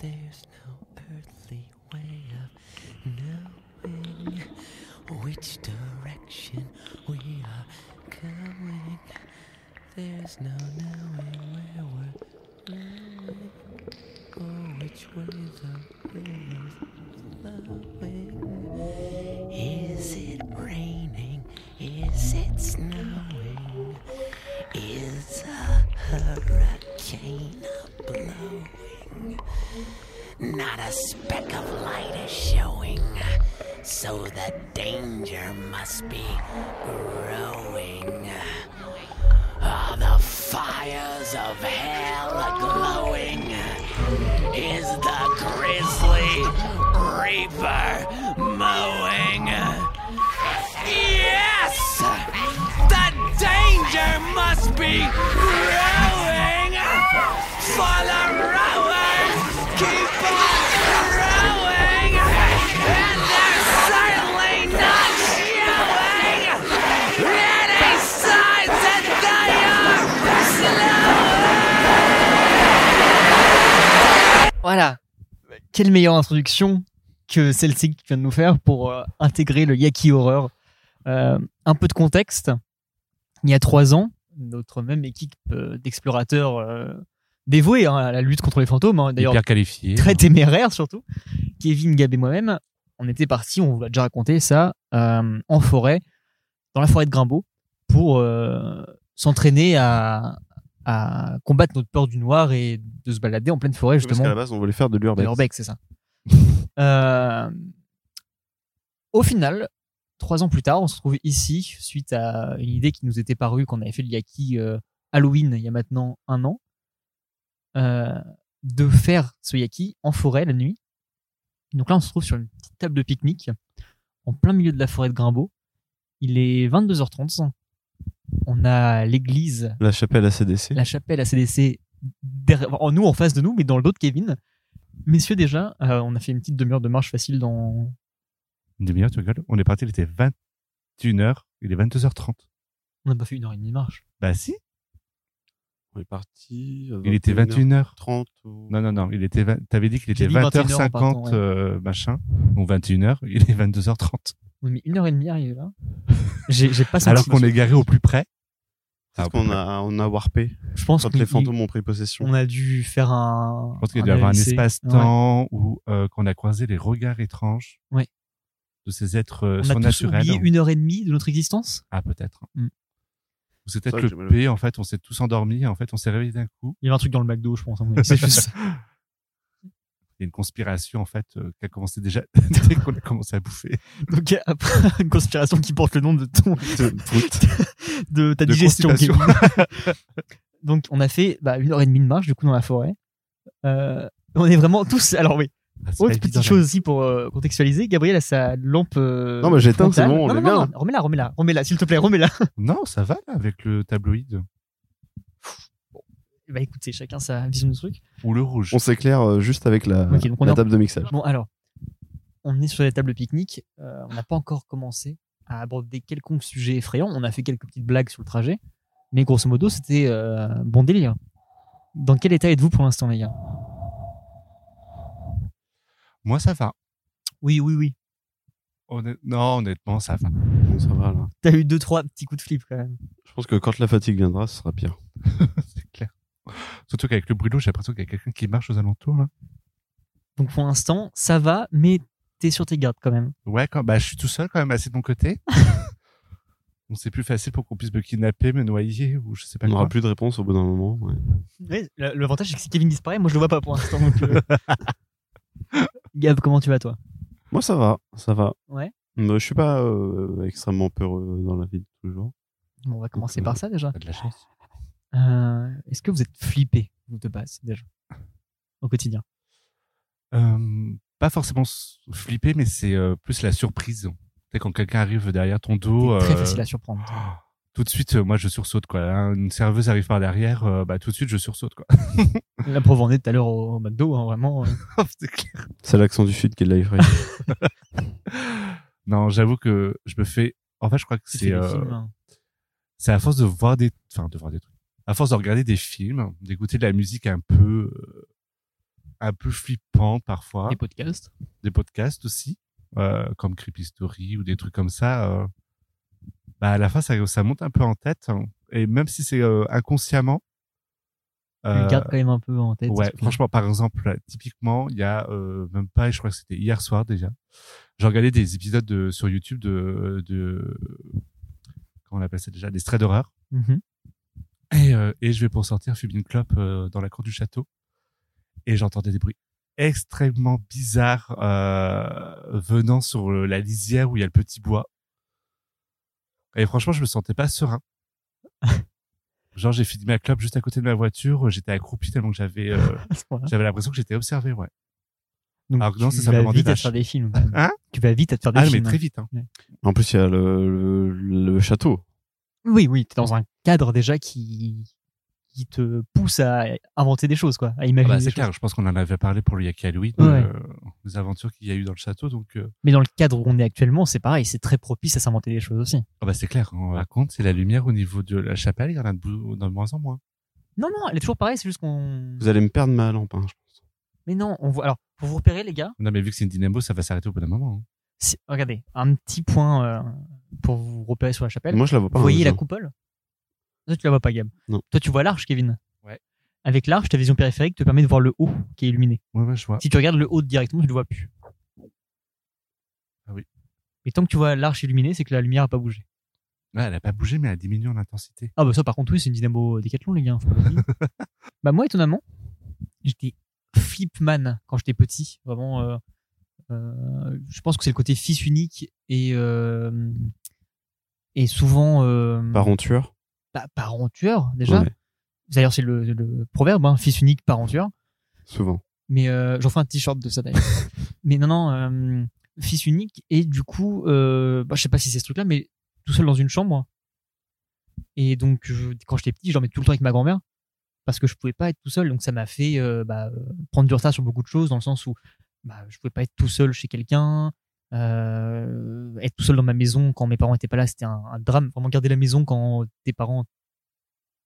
There's no earthly way of knowing which direction we are going. There's no knowing where we're going or which way the is blowing. Is it raining? Is it snowing? Is a hurricane? Not a speck of light is showing, so the danger must be growing. Are the fires of hell glowing? Is the grisly reaper mowing? Yes! The danger must be growing! For Voilà. Quelle meilleure introduction que celle-ci que tu viens de nous faire pour euh, intégrer le Yaki Horror. Euh, un peu de contexte. Il y a trois ans, notre même équipe euh, d'explorateurs euh, dévoués hein, à la lutte contre les fantômes, hein, d'ailleurs qualifié. très téméraire surtout, Kevin, Gab et moi-même, on était partis, on vous l'a déjà raconté ça, euh, en forêt, dans la forêt de Grimbeau, pour euh, s'entraîner à, à combattre notre peur du noir et de se balader en pleine forêt Parce justement. qu'à la base, on voulait faire de De l'urbex. l'urbex, c'est ça. Euh, au final, trois ans plus tard, on se trouve ici suite à une idée qui nous était parue quand on avait fait le Yaki euh, Halloween il y a maintenant un an, euh, de faire ce Yaki en forêt la nuit. Donc là, on se trouve sur une petite table de pique-nique en plein milieu de la forêt de Grimbeau. Il est 22h30. On a l'église La chapelle ACDC. la chapelle ACDC derrière, en nous en face de nous, mais dans le dos de Kevin. Messieurs, déjà, euh, on a fait une petite demi-heure de marche facile dans. Une demi-heure, tu rigoles? On est parti, il était 21h, il est 22h30. On n'a pas fait une heure et demie de marche. Bah si, On est parti. euh, il était 21h. 30 ou... Non, non, non, il était 20... t'avais dit qu'il était dit 21 heures en 20h50, partant, ouais. euh, machin. Donc 21h, il est 22h30. On a mis une heure et demie à arriver là. J'ai j'ai pas senti. Alors qu'on est garé au plus près. Parce Ah, qu'on a, on a warpé Je pense quand les fantômes ont pris possession. on a dû faire un. Je pense qu'il doit y avoir un espace-temps où euh, qu'on a croisé les regards étranges Ouais. de ces êtres euh, Ouais. On a tous surnaturels. oublié une heure et demie de notre existence? Ah peut-être. Mm. Ou c'est peut-être le P, en fait, on s'est tous endormis, en fait, on s'est réveillé d'un coup. Il y avait un truc dans le McDo, je pense. C'est juste. Il y a une conspiration, en fait, euh, qui a commencé déjà dès qu'on a commencé à bouffer. Donc après une conspiration qui porte le nom de ton de ta De digestion. constipation. Kevin. Donc on a fait bah, une heure et demie de marche du coup dans la forêt. Euh, on est vraiment tous. Alors oui. Ah, Autre évident, petite chose aussi pour euh, contextualiser. Gabriel a sa lampe. euh, Non, mais j'ai éteint, c'est bon, on non, est non, bien. non, remets-la, remets-la, remets-la, s'il te plaît, remets-la. Non, ça va, là, avec le tabloïd. Bah écoutez, chacun sa vision du truc. Ou le rouge. On s'éclaire euh, juste avec la, Ok, donc on la est en- table de mixage. Bon alors, on est sur la table de pique-nique. euh, on n'a pas encore commencé à aborder quelconque sujet effrayant. On a fait quelques petites blagues sur le trajet, mais grosso modo c'était euh, bon délire. Dans quel état êtes-vous pour l'instant, les gars? Moi, ça va. Oui, oui, oui. Honnêt- Non, honnêtement, ça va. Bon, ça va, là. T'as eu deux trois petits coups de flip quand même. Je pense que quand la fatigue viendra, ce sera pire. Surtout qu'avec le brûlot, j'ai l'impression qu'il y a quelqu'un qui marche aux alentours, là. Donc pour l'instant, ça va, mais t'es sur tes gardes quand même. Ouais, quand, bah, je suis tout seul quand même, assis de mon côté. Donc c'est plus facile pour qu'on puisse me kidnapper, me noyer, ou je sais pas On quoi. n'aura plus de réponse au bout d'un moment. ouais. L'avantage c'est que si Kevin disparaît, moi je le vois pas pour l'instant. euh. Gab, comment tu vas toi? Moi, ça va, ça va. Ouais. Mais je suis pas euh, extrêmement peureux dans la vie de toujours. Bon, On va commencer euh, par ça déjà. De la chance. Euh, Est-ce que vous êtes flippé vous, de base déjà au quotidien? Euh, pas forcément flipper, mais c'est euh, plus la surprise. Tu sais, quand quelqu'un arrive derrière ton dos, C'est très euh, facile à surprendre. tout de suite, moi, je sursaute, quoi. Hein, Une serveuse arrive par derrière, euh, bah, tout de suite, je sursaute, quoi. La preuve en est tout à l'heure au, au McDo, hein, vraiment. euh. C'est l'accent du sud qui l'a effrayé. non, j'avoue que je me fais, en fait, je crois que c'est, euh, hein. c'est à force de voir des, enfin, de voir des trucs. À force de regarder des films, d'écouter de la musique un peu, euh, un peu flippants parfois, Des podcasts. des podcasts aussi, euh, comme Creepy Story ou des trucs comme ça. euh, bah à la fin, ça, ça monte un peu en tête. hein. Et même si c'est euh, inconsciemment. Tu le euh, gardes quand même un peu en tête. Ouais, franchement, par exemple, là, typiquement, il y a euh, même pas, je crois que c'était hier soir déjà. J'ai regardé des épisodes de, sur YouTube de, de comment on appelle ça déjà, des straits d'horreur. Mhm. Et, euh, et je vais pour sortir fumer une clope euh, dans la cour du château. Et j'entendais des bruits extrêmement bizarres euh, venant sur le- la lisière où il y a le petit bois. Et franchement, je me sentais pas serein. Genre, j'ai fini ma clope juste à côté de ma voiture. J'étais accroupi tellement que j'avais euh, j'avais l'impression que j'étais observé, ouais. Donc, Alors que non, tu c'est simplement vas des vite à te tâches. faire des films. Hein? Tu vas vite à te faire des Ah, mais films. très vite. Hein. En plus, il y a le, le, le château. Oui, oui, t'es dans un cadre déjà qui, qui te pousse à inventer des choses, quoi, à Ah imaginer bah, des c'est choses. clair. Je pense qu'on en avait parlé pour le Yaki Ouais. euh, les aventures qu'il y a eu dans le château. Donc, euh, Mais dans le cadre où on est actuellement, c'est pareil, c'est très propice à s'inventer des choses aussi. ah bah, c'est clair. Par contre, c'est la lumière au niveau de la chapelle. Il y en a de, moins en moins. Non, non, elle est toujours pareille, c'est juste qu'on. Vous allez me perdre ma lampe, hein, je pense. Mais non, on voit. Alors, pour vous repérer, les gars, Non, mais vu que c'est une dynamo, ça va s'arrêter au bout d'un moment. hein. regardez, un petit point euh, pour vous repérer sur la chapelle. Moi, je la vois pas. Vous voyez hein, la coupole? Toi, tu la vois pas, Gab. Non. Toi, tu vois l'arche, Kevin? Ouais. Avec l'arche, ta vision périphérique te permet de voir le haut qui est illuminé. Ouais, ouais, je vois. Si tu regardes le haut directement, tu le vois plus. Ah oui. Et tant que tu vois l'arche illuminée, c'est que la lumière a pas bougé. Ouais, elle a pas bougé, mais elle a diminué en intensité. Ah bah ça par contre oui c'est une dynamo décathlon les gars. oublier. bah moi étonnamment j'étais flipman quand j'étais petit vraiment. euh, euh, je pense que c'est le côté fils unique et euh, et souvent euh, Parent tueur. bah, parent tueur déjà. Ouais, D'ailleurs c'est le, le proverbe hein, fils unique parent tueur. souvent. Mais euh, j'en fais un t-shirt de ça d'ailleurs. mais non non euh, fils unique et du coup euh, bah, je sais pas si c'est ce truc là mais tout seul dans une chambre. Et donc je- quand j'étais petit, j'en mettais tout le temps avec ma grand-mère parce que je pouvais pas être tout seul. Donc ça m'a fait euh, bah, euh, prendre du retard sur beaucoup de choses dans le sens où bah, je pouvais pas être tout seul chez quelqu'un. Euh, être tout seul dans ma maison quand mes parents étaient pas là, c'était un, un drame. Vraiment garder la maison quand tes parents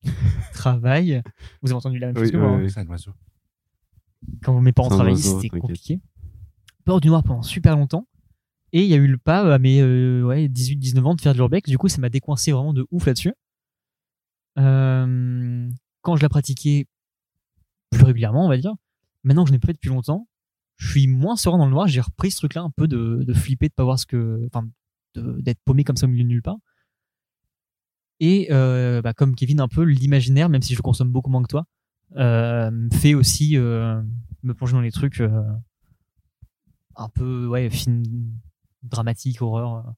travaillent. Vous avez entendu la même chose Oui, que moi. oui, hein oui. C'est un oiseau. quand mes parents travaillaient, c'était compliqué. Peur du noir pendant super longtemps. Et il y a eu le pas à mes euh, ouais, 18-19 ans de faire de l'urbex. Du coup, ça m'a décoincé vraiment de ouf là-dessus. Euh, quand je la pratiquais plus régulièrement, on va dire, maintenant que je n'ai pas fait depuis longtemps, je suis moins serein dans le noir. J'ai repris ce truc-là un peu de, flipper, de pas voir ce que. Enfin, d'être paumé comme ça au milieu de nulle part. Et euh, bah, comme Kevin, un peu l'imaginaire, même si je consomme beaucoup moins que toi, euh, fait aussi euh, me plonger dans les trucs euh, un peu ouais film dramatique horreur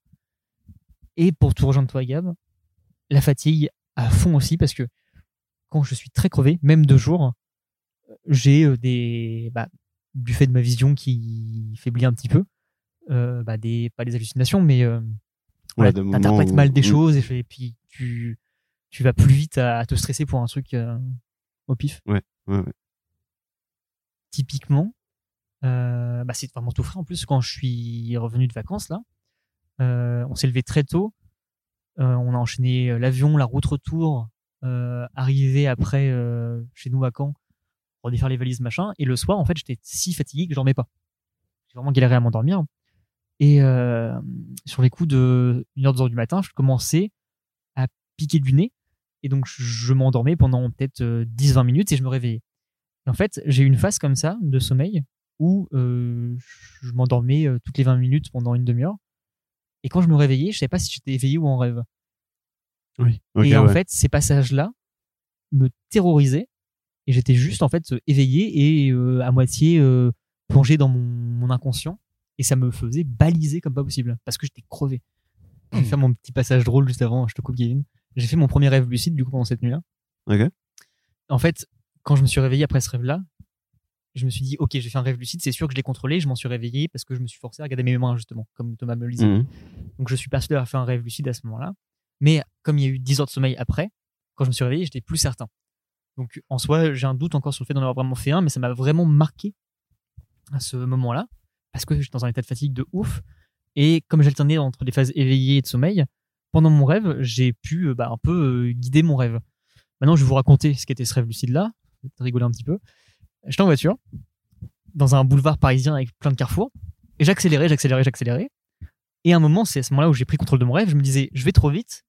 et pour tout rejoindre toi Gab la fatigue à fond aussi parce que quand je suis très crevé même de jour j'ai des bah, du fait de ma vision qui faiblit un petit peu euh, bah, des pas des hallucinations mais euh, des t'interprètes mal des Mm. choses et, et puis tu tu vas plus vite à, à te stresser pour un truc euh, au pif Ouais, ouais. typiquement, euh, bah c'est vraiment tout frais. En plus, quand je suis revenu de vacances, là, on s'est levé très tôt. On a enchaîné l'avion, la route retour, arrivé après chez nous à Caen, redéfaire les valises, machin. Et le soir, en fait, j'étais si fatigué que j'en mets pas. J'ai vraiment galéré à m'endormir. Et euh, sur les coups de 1h, 2h du matin, je commençais à piquer du nez. Et donc, je m'endormais pendant peut-être euh, 10-20 minutes et je me réveillais. Et en fait, j'ai eu une phase comme ça de sommeil où euh, je m'endormais euh, toutes les 20 minutes pendant une demi-heure. Et quand je me réveillais, je savais pas si j'étais éveillé ou en rêve. Oui. Et en ouais. fait, ces passages-là me terrorisaient. Et j'étais juste en fait éveillé et euh, à moitié euh, plongé dans mon, mon inconscient. Et ça me faisait baliser comme pas possible parce que j'étais crevé. Je vais faire mon petit passage drôle juste avant. Je te coupe, Kevin. J'ai fait mon premier rêve lucide du coup pendant cette nuit-là. Ok. En fait, quand je me suis réveillé après ce rêve-là, je me suis dit, ok, j'ai fait un rêve lucide, c'est sûr que je l'ai contrôlé, je m'en suis réveillé parce que je me suis forcé à regarder mes mains, justement, comme Thomas me le disait. Mhm. Donc je suis persuadé d'avoir fait un rêve lucide à ce moment-là. Mais comme il y a eu 10 heures de sommeil après, quand je me suis réveillé, j'étais plus certain. Donc en soi, j'ai un doute encore sur le fait d'en avoir vraiment fait un, mais ça m'a vraiment marqué à ce moment-là, parce que j'étais dans un état de fatigue de ouf. Et comme j'alternais entre des phases éveillées et de sommeil, pendant mon rêve, j'ai pu euh, bah, un peu euh, guider mon rêve. Maintenant, je vais vous raconter ce qu'était ce rêve lucide-là. Rigoler un petit peu. J'étais en voiture dans un boulevard parisien avec plein de carrefours. Et j'accélérais, j'accélérais, j'accélérais. Et à un moment, c'est à ce moment-là où j'ai pris contrôle de mon rêve. Je me disais, je vais trop vite,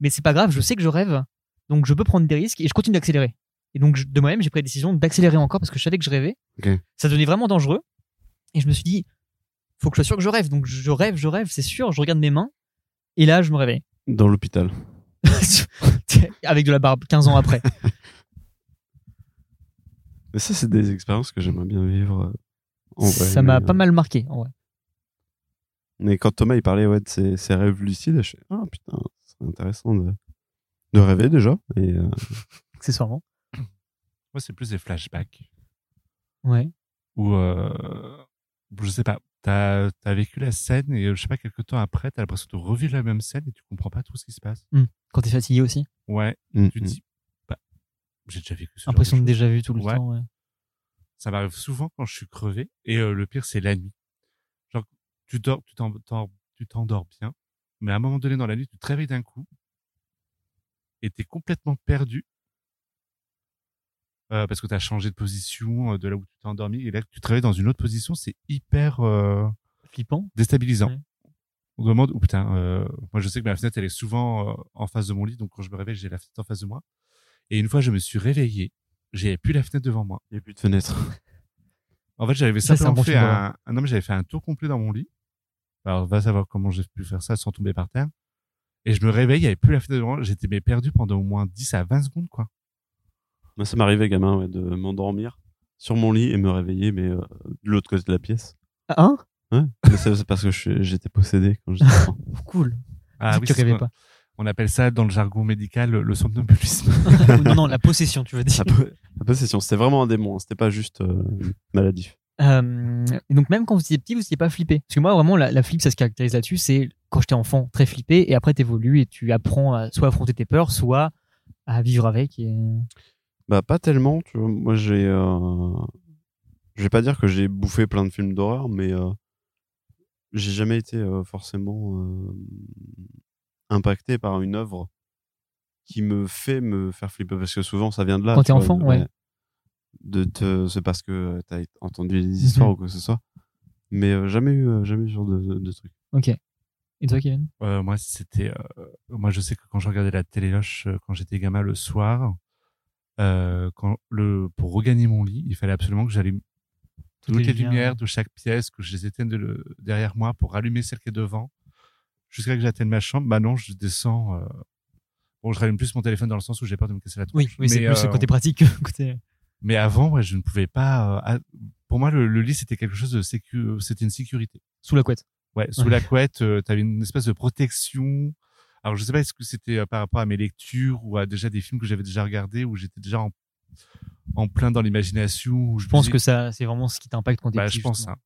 mais c'est pas grave, je sais que je rêve, donc je peux prendre des risques et je continue d'accélérer. Et donc, je- de moi-même, j'ai pris la décision d'accélérer encore parce que je savais que je rêvais. Ça devenait vraiment dangereux. Et je me suis dit, faut que je sois sûr que je rêve. Donc, je rêve, je rêve, c'est sûr. Je regarde mes mains. Et là, je me réveille. Dans l'hôpital. Avec de la barbe 15 ans après. Mais ça, c'est des expériences que j'aimerais bien vivre. euh, en vrai, ça m'a pas euh, mal marqué. en vrai. Mais quand Thomas il parlait ouais, de ses, ses rêves lucides, je fais Ah putain, c'est intéressant de, de rêver déjà. Et euh, Accessoirement. Moi, c'est plus des flashbacks. Ouais. Ou, euh, je sais pas, t'as as vécu la scène et euh, je sais pas, quelques temps après, t'as l'impression de revivre la même scène et tu comprends pas tout ce qui se passe. Quand t'es fatigué aussi. Ouais, tu te mm. dis, bah, j'ai déjà vécu genre Impression de choses. déjà vu tout le Ouais. temps. Ouais. Ça m'arrive souvent quand je suis crevé. Et euh, le pire, c'est la nuit. Genre, tu dors, tu t'endors bien. Mais à un moment donné dans la nuit, tu te réveilles d'un coup. Et t'es complètement perdu. Euh, parce que t'as changé de position euh, de là où tu t'es endormi. Et là, tu te réveilles dans une autre position. C'est hyper euh, Flippant. déstabilisant. Ouais. On se demande, oh putain, euh, moi je sais que ma fenêtre, elle est souvent euh, en face de mon lit. Donc quand je me réveille, j'ai la fenêtre en face de moi. Et une fois, je me suis réveillé. J'avais plus la fenêtre devant moi. Il n'y a plus de fenêtre. En fait, j'avais Ça, c'est un simplement bon fait un, un- non, mais j'avais fait un tour complet dans mon lit. Alors, va savoir comment j'ai pu faire ça sans tomber par terre. Et je me réveille, il n'y avait plus la fenêtre devant. J'étais mais perdu pendant au moins 10 à 20 secondes, quoi. Moi, ça m'arrivait, gamin, ouais, de m'endormir sur mon lit et me réveiller, mais euh, de l'autre côté de la pièce. Hein? Ouais. mais c'est parce que j'étais possédé quand j'étais enfant. Cool. Ah tu c'est ce rêvais pas. On appelle ça dans le jargon médical le somnambulisme. non, non, la possession, tu veux dire. La po- la possession, c'était vraiment un démon, hein, c'était pas juste euh, maladif. Euh, et donc même quand vous étiez petit, vous n'étiez pas flippé. Parce que moi, vraiment, la, la flip, ça se caractérise là-dessus. C'est quand j'étais enfant, très flippé, et après t'évolues et tu apprends à soit affronter tes peurs, soit à vivre avec. Et... Bah, pas tellement, tu vois. Moi, j'ai. euh, Je vais pas dire que j'ai bouffé plein de films d'horreur, mais euh, j'ai jamais été euh, forcément euh, impacté par une œuvre qui me fait me faire flipper. Parce que souvent, ça vient de là. Quand t'es vois, enfant, de- ouais. De te... C'est parce que t'as entendu des histoires Mhm. ou quoi que ce soit. Mais euh, jamais eu, euh, jamais eu ce genre de, de, truc. Ok. Et toi, Kevin? Euh, moi, c'était, euh, moi, je sais que quand je regardais la téléloche euh, quand j'étais gamin le soir, euh, quand le, pour regagner mon lit, il fallait absolument que j'allume toutes les lumières de chaque pièce, que je les éteigne de le- derrière moi pour rallumer celle qui est devant, jusqu'à ce que j'atteigne ma chambre. Bah non, je descends. Euh... Bon, je rallume plus mon téléphone dans le sens où j'ai peur de me casser la tronche. Oui, oui c'est plus euh, côté pratique que côté. Mais avant, ouais, je ne pouvais pas. euh, pour moi, le, le lit c'était quelque chose de sécu, c'était une sécurité. Sous la couette. Ouais, sous Ouais. la couette, euh, t'avais une espèce de protection. Alors, je sais pas est-ce que c'était euh, par rapport à mes lectures ou à déjà des films que j'avais déjà regardés où j'étais déjà en, en plein dans l'imagination. Je pense que ça, c'est vraiment ce qui t'impacte quand t'es bah, je pense ça.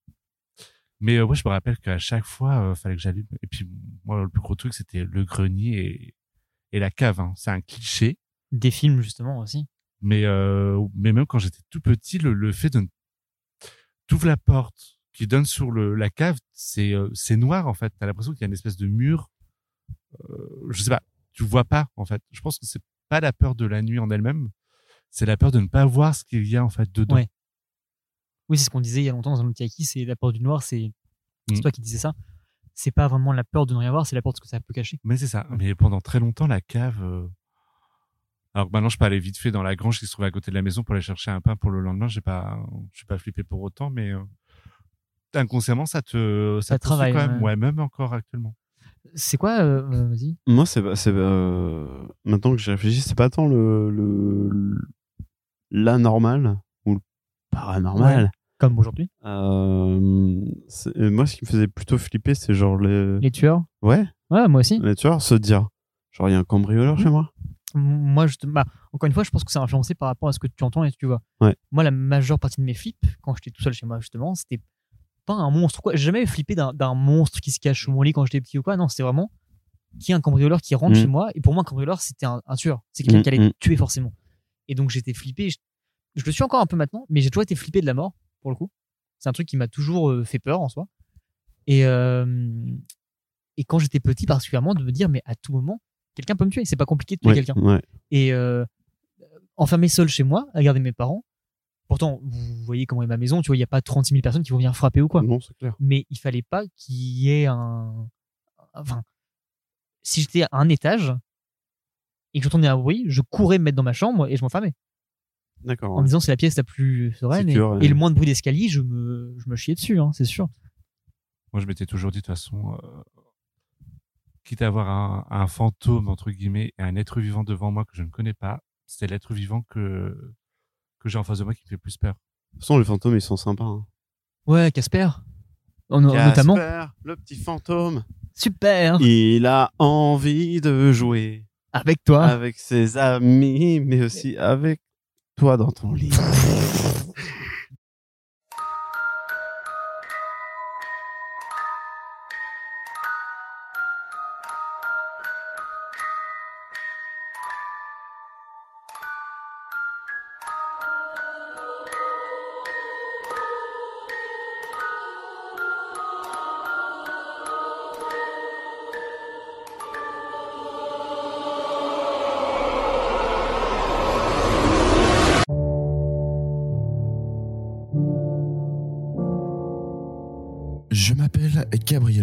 Mais euh, ouais, je me rappelle qu'à chaque fois, euh, fallait que j'allume. Et puis, moi, le plus gros truc, c'était le grenier et, et la cave. Hein. C'est un cliché. Des films, justement, aussi. Mais, euh, mais même quand j'étais tout petit, le, le fait de t'ouvres la porte qui donne sur le, la cave, c'est euh, c'est noir en fait. T'as l'impression qu'il y a une espèce de mur. Euh, je sais pas, tu vois pas en fait. Je pense que c'est pas la peur de la nuit en elle-même, c'est la peur de ne pas voir ce qu'il y a en fait dedans. Ouais. Oui, c'est ce qu'on disait il y a longtemps dans un acquis, c'est la peur du noir, c'est c'est Mm. toi qui disais ça. C'est pas vraiment la peur de ne rien voir, c'est la peur de ce que ça peut cacher. Mais c'est ça. Mais pendant très longtemps, la cave. Alors que maintenant, je peux aller vite fait dans la grange qui se trouve à côté de la maison pour aller chercher un pain pour le lendemain. J'ai pas, je suis pas flippé pour autant, mais euh, inconsciemment, ça te, ça, Ça te travaille, quand même. ouais. Ouais, même encore actuellement. C'est quoi, euh, euh, vas-y Moi, c'est euh, maintenant que j'y réfléchis, c'est pas tant le, le, l'anormal ou le paranormal. Comme aujourd'hui Euh, moi, ce qui me faisait plutôt flipper, c'est genre les, Les tueurs? Ouais, Ouais, moi aussi. les tueurs se dire, genre il y a un cambrioleur Mhm. chez moi. Moi, je, bah, encore une fois, je pense que c'est influencé par rapport à ce que tu entends et ce que tu vois. Ouais. Moi, la majeure partie de mes flips, quand j'étais tout seul chez moi, justement, c'était pas un monstre. Quoi. J'ai jamais flippé d'un d'un monstre qui se cache sous mon lit quand j'étais petit ou quoi. Non, c'était vraiment qui est un cambrioleur qui rentre Mm. chez moi. Et pour moi, un cambrioleur, c'était un, un tueur. C'est quelqu'un Mm, qui allait mm. tuer forcément. Et donc, j'étais flippé. Je, je le suis encore un peu maintenant, mais j'ai toujours été flippé de la mort, pour le coup. C'est un truc qui m'a toujours euh, fait peur en soi. Et, euh, et quand j'étais petit, particulièrement, de me dire, mais à tout moment, quelqu'un peut me tuer. C'est pas compliqué de tuer Ouais, quelqu'un ouais. et euh, enfermé seul chez moi à garder mes parents Pourtant, vous voyez comment est ma maison, tu vois, il n'y a pas 36 000 personnes qui vont venir frapper ou quoi. Non, c'est clair. Mais il fallait pas qu'il y ait un. Enfin, si j'étais à un étage et que j'entendais un bruit, je courais me mettre dans ma chambre et je m'enfermais. D'accord. En ouais. me disant c'est la pièce la plus sereine. Et, Sécure, ouais. et le moins de bruit d'escalier, je me, je me chiais dessus, hein, c'est sûr. Moi, je m'étais toujours dit, de toute façon, euh, quitte à avoir un, un fantôme, entre guillemets, et un être vivant devant moi que je ne connais pas, c'est l'être vivant que, que j'ai en face de moi qui me fait plus peur. De toute façon, les fantômes, ils sont sympas. Hein. Ouais, Casper. En- Notamment. Casper, le petit fantôme. Super. Il a envie de jouer Avec toi. avec ses amis, mais aussi avec toi dans ton lit.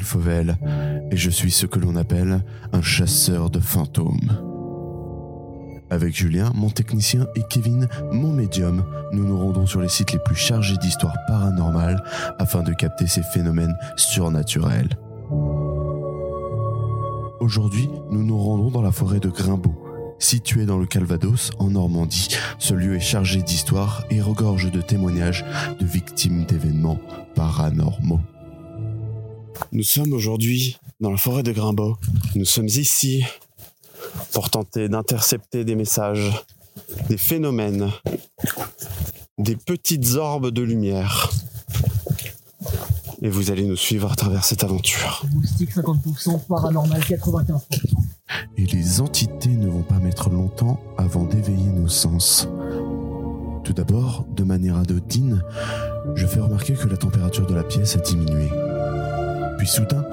Fauvel et je suis ce que l'on appelle un chasseur de fantômes. Avec Julien, mon technicien, et Kevin, mon médium, nous nous rendons sur les sites les plus chargés d'histoires paranormales afin de capter ces phénomènes surnaturels. Aujourd'hui, nous nous rendons dans la forêt de Grimbaud. Située dans le Calvados, en Normandie, ce lieu est chargé d'histoires et regorge de témoignages de victimes d'événements paranormaux. Nous sommes aujourd'hui dans la forêt de Grimbaud. Nous sommes ici pour tenter d'intercepter des messages, des phénomènes, des petites orbes de lumière. Et vous allez nous suivre à travers cette aventure. Moustique 50%, paranormal 95%. Et les entités ne vont pas mettre longtemps avant d'éveiller nos sens. Tout d'abord, de manière anodine, je fais remarquer que la température de la pièce a diminué. Puis soudain,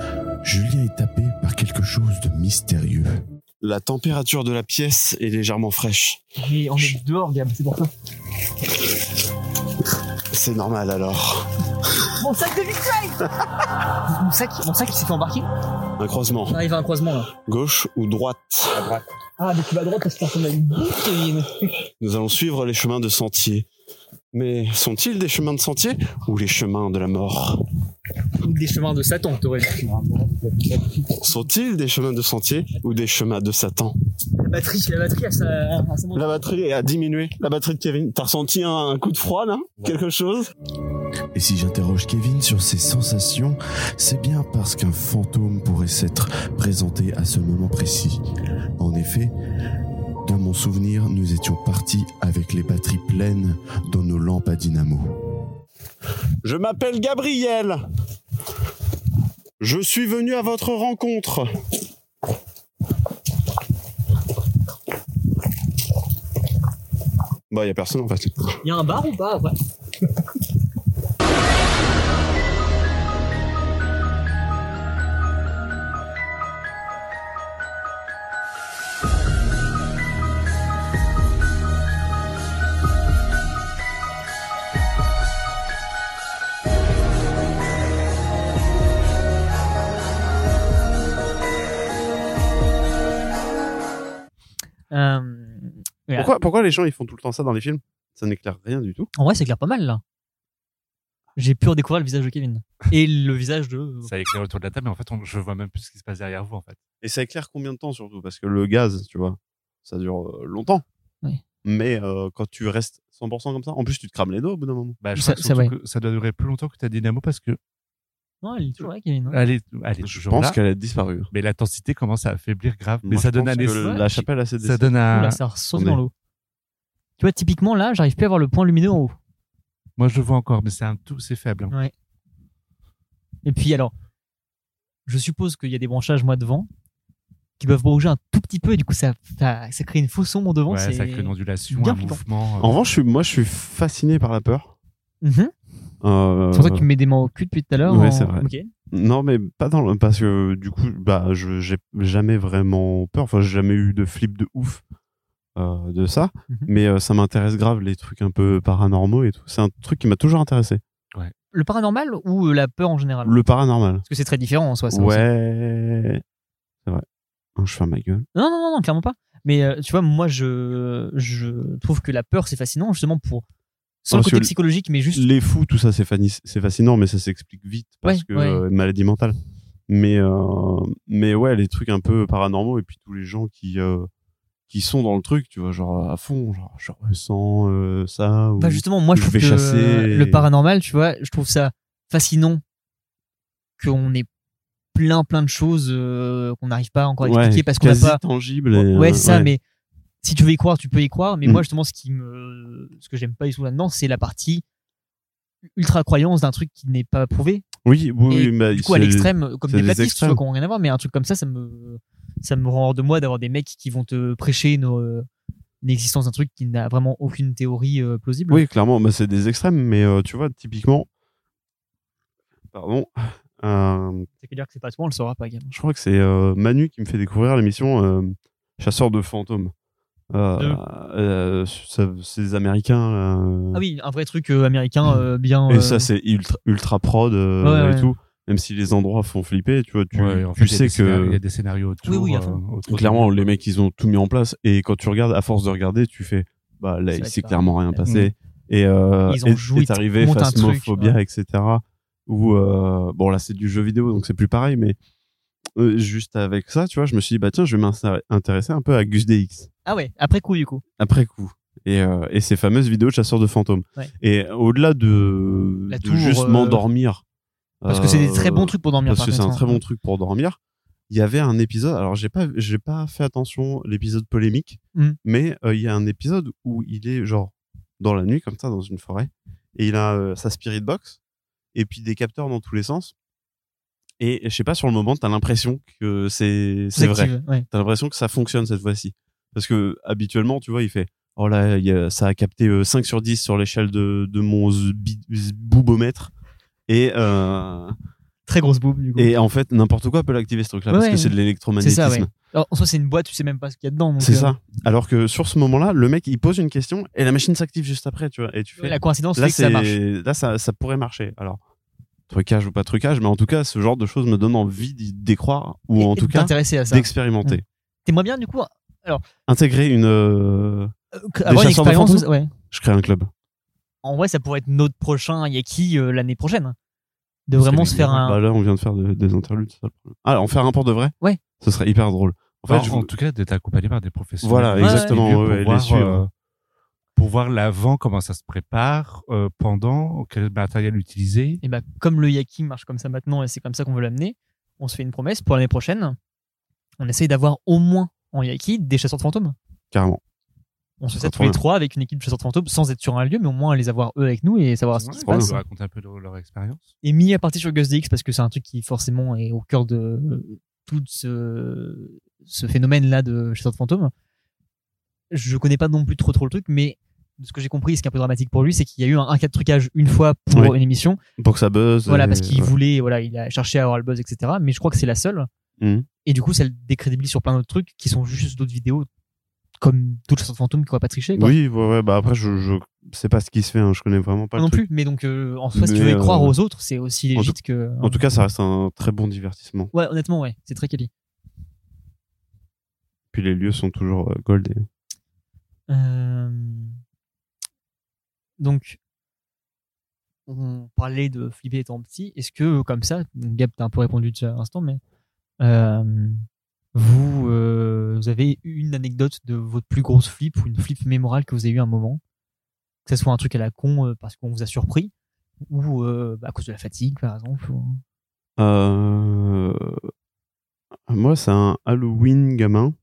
Julien est tapé par quelque chose de mystérieux. La température de la pièce est légèrement fraîche. Mais on est dehors, Gab, c'est pour ça. C'est normal alors. Mon sac de victime Mon sac, mon sac s'est fait embarquer. Un croisement. On arrive à un croisement là. Gauche ou droite? Ah, mais tu vas à droite parce que personne n'a une Kevin. Nous allons suivre les chemins de sentier. Mais sont-ils des chemins de sentier ou les chemins de la mort Ou des chemins de Satan, t'aurais dit. Sont-ils des chemins de sentier ou des chemins de Satan La batterie, la batterie sa, sa La batterie a diminué. La batterie de Kevin. T'as ressenti un, un coup de froid là? Quelque chose? Et si j'interroge Kevin sur ses sensations, c'est bien parce qu'un fantôme pourrait s'être présenté à ce moment précis. En effet, dans mon souvenir, nous étions partis avec les batteries pleines dans nos lampes à dynamo. Je m'appelle Gabriel. Je suis venu à votre rencontre. Bah, y a personne en fait. Il y a un bar ou pas après Euh, ouais. Pourquoi, pourquoi les gens ils font tout le temps ça dans les films? Ça n'éclaire rien du tout. En vrai, ça éclaire pas mal là. J'ai pu redécouvrir le visage de Kevin. Et le visage de. Ça éclaire autour de la table, mais en fait, on, je vois même plus ce qui se passe derrière vous, en fait. Et ça éclaire combien de temps surtout? Parce que le gaz, tu vois, ça dure euh, longtemps. Oui. Mais euh, quand tu restes 100% comme ça, en plus tu te crames les dos au bout d'un moment. Bah, je Ça- crois que ça, surtout que ça doit durer plus longtemps que ta dynamo parce que, Non, elle est toujours là, Kevin. hein. allez, allez, Je toujours pense là, qu'elle a disparu. mais l'intensité commence à affaiblir grave. mais Moi, ça je donne pense un que effet. La chapelle a cédé. Ça donne un. Oula, ça attendez. dans l'eau. Tu vois, typiquement là, j'arrive plus à voir le point lumineux en haut. Moi, je le vois encore, mais c'est un tout, c'est faible. hein. Et puis alors, je suppose qu'il y a des branchages moi devant qui peuvent bouger un tout petit peu et du coup ça, ça, ça crée une fausse ombre devant. Ouais, c'est ça crée une ondulation, bien un flippant. mouvement. euh, En revanche, je suis, moi je suis fasciné par la peur. Mhm. Euh, C'est pour ça que tu me mets des mains au cul depuis tout à l'heure. Ouais, en- c'est vrai. Non, mais pas dans le. Parce que du coup, bah, je j'ai jamais vraiment peur. Enfin, j'ai jamais eu de flip de ouf euh, de ça, Mhm. mais euh, ça m'intéresse grave les trucs un peu paranormaux et tout. C'est un truc qui m'a toujours intéressé. Le paranormal ou la peur en général? Le paranormal. Parce que c'est très différent en soi. ça. Ouais. C'est vrai. Oh, je ferme ma gueule. Non, non, non, non, clairement pas. Mais euh, tu vois, moi, je, je trouve que la peur, c'est fascinant, justement, pour. Sans le Parce côté que psychologique, mais juste. Les fous, tout ça, c'est fascinant, mais ça s'explique vite parce Ouais, que ouais. euh, maladie mentale. Mais, euh, mais ouais, les trucs un peu paranormaux et puis tous les gens qui, euh, qui sont dans le truc, tu vois, genre à fond, genre je ressens ça. Ou... Bah, justement, moi, je trouve vais que chasser le paranormal, tu vois, je trouve ça fascinant qu'on ait plein, plein de choses qu'on n'arrive pas encore à expliquer ouais, parce qu'on n'a pas. tangible. et, Ouais, c'est ça, mais si tu veux y croire, tu peux y croire. Mais Mm. moi, justement, ce qui me, ce que j'aime pas du tout là-dedans, c'est la partie ultra croyance d'un truc qui n'est pas prouvé. Oui, oui, Et oui, bah, du coup, à l'extrême, comme des platistes, tu vois, qui n'ont rien à voir, mais un truc comme ça, ça me, ça me rend hors de moi d'avoir des mecs qui vont te prêcher une, une existence d'un truc qui n'a vraiment aucune théorie euh, plausible. Oui, clairement, bah, c'est des extrêmes, mais euh, tu vois, typiquement, pardon, euh, C'est que dire que c'est pas toi, on le saura pas, également. je crois que c'est euh, Manu qui me fait découvrir l'émission Chasseur de fantômes. Euh, euh, ça- c'est des Américains. euh, Ah oui, un vrai truc euh, américain euh, bien. Et euh, ça, c'est ultra, ultra prod euh, Ouais, et ouais. tout. Même si les endroits font flipper, tu vois, tu, Ouais, en tu fait, il y a sais des scénarios- il y que a des scénarios autour. Oui, oui, euh, autour clairement, les mecs, ils ont tout mis en place. Et quand tu regardes, à force de regarder, tu fais, bah là, Ça il s'est clairement rien pareil. passé. Et euh, Ils ont est- joué, est arrivé truc, Phasmophobia, ouais. etc. Où, euh, bon, là, c'est du jeu vidéo, donc c'est plus pareil, mais euh, juste avec ça, tu vois, je me suis dit, bah tiens, je vais m'intéresser un peu à Gus DX Ah ouais, après coup, du coup. après coup. Et, euh, et ces fameuses vidéos de chasseurs de fantômes. Ouais. Et au-delà de, de tour, juste euh, m'endormir. Parce que c'est des euh, très bons trucs pour dormir. Parce par que c'est un contre, très hein. bon truc pour dormir. Il y avait un épisode, alors j'ai pas, j'ai pas fait attention l'épisode polémique, Mm. mais euh, il y a un épisode où il est genre dans la nuit comme ça dans une forêt et il a euh, sa spirit box et puis des capteurs dans tous les sens. Et je sais pas sur le moment, t'as l'impression que c'est c'est vrai. Ouais. T'as l'impression que ça fonctionne cette fois-ci. Parce que habituellement, tu vois, il fait Oh là, il y a- ça a capté euh, 5 sur 10 sur l'échelle de, de mon boubomètre. Et, euh, Très grosse boob, du coup. et en fait, n'importe quoi peut l'activer ce truc-là. Ouais, parce que ouais. c'est de C'est l'électromagnétisme. ça, ouais. Alors, en soi, c'est une boîte, tu sais même pas ce qu'il y a dedans. C'est euh, ça. Alors que sur ce moment-là, le mec, il pose une question et la machine s'active juste après, tu vois. Et tu fais La coïncidence Là, fait que ça marche. c'est, là ça, ça pourrait marcher. Alors, trucage ou pas trucage, mais en tout cas, ce genre de choses me donne envie d'y croire ou Et- en et tout de cas d'expérimenter. T'aimerais bien, du coup, Intégrer une. euh, euh, avoir une chasseurs de expérience. Ouais. Je crée un club. En vrai, ça pourrait être notre prochain Yaki euh, l'année prochaine. De Parce que vraiment se faire un. Bah là, on vient de faire de- des interludes. ça. Ah, en faire un pour de vrai Ouais. Ce serait hyper drôle. En fait, je- en tout cas, d'être accompagné par des professionnels. Voilà, Ouais, exactement. Milieu ouais, pour, ouais, les voir, suivre. Pour voir l'avant, comment ça se prépare, euh, pendant, quel matériel utiliser. Et bah, comme le Yaki marche comme ça maintenant et c'est comme ça qu'on veut l'amener, on se fait une promesse pour l'année prochaine. On essaye d'avoir au moins en Yaki des chasseurs de fantômes. Carrément. On se fait tous les trois avec une équipe de chasseurs de fantômes sans être sur un lieu, mais au moins les avoir eux avec nous et savoir ce qui se passe. raconter un peu de leur expérience. Et mis à partir sur Gus DX parce que c'est un truc qui forcément est au cœur de euh, tout ce, ce phénomène-là de chasseurs de fantômes. Je connais pas non plus trop trop le truc, mais de ce que j'ai compris, ce qui est un peu dramatique pour lui, c'est qu'il y a eu un, un cas de trucage une fois pour Oui. une émission. Pour que ça buzz. Voilà, parce qu'il ouais. voulait, voilà, il a cherché à avoir le buzz, etc. Mais je crois que c'est la seule. Mhm. Et du coup, ça le décrédibilise sur plein d'autres trucs qui sont juste d'autres vidéos, comme d'autres chasseurs de fantômes qui n'ont pas triché. Quoi. Oui, ouais, ouais, bah après, je, je sais pas ce qui se fait, hein, je connais vraiment pas le non truc. plus, mais donc euh, en soi, si tu veux croire euh, aux autres, c'est aussi en légit que. En tout cas, ça reste un très bon divertissement. Ouais, honnêtement, ouais, c'est très quali. Puis les lieux sont toujours gold. et- Euh, Donc, on parlait de flipper étant petit. Est-ce que, comme ça, Gab, t'as un peu répondu déjà à l'instant, mais euh, vous, euh, vous avez une anecdote de votre plus grosse flip ou une flip mémorale que vous avez eu à un moment? Que ce soit un truc à la con euh, parce qu'on vous a surpris ou euh, bah, à cause de la fatigue, par exemple ou- Euh... Moi, c'est un Halloween gamin.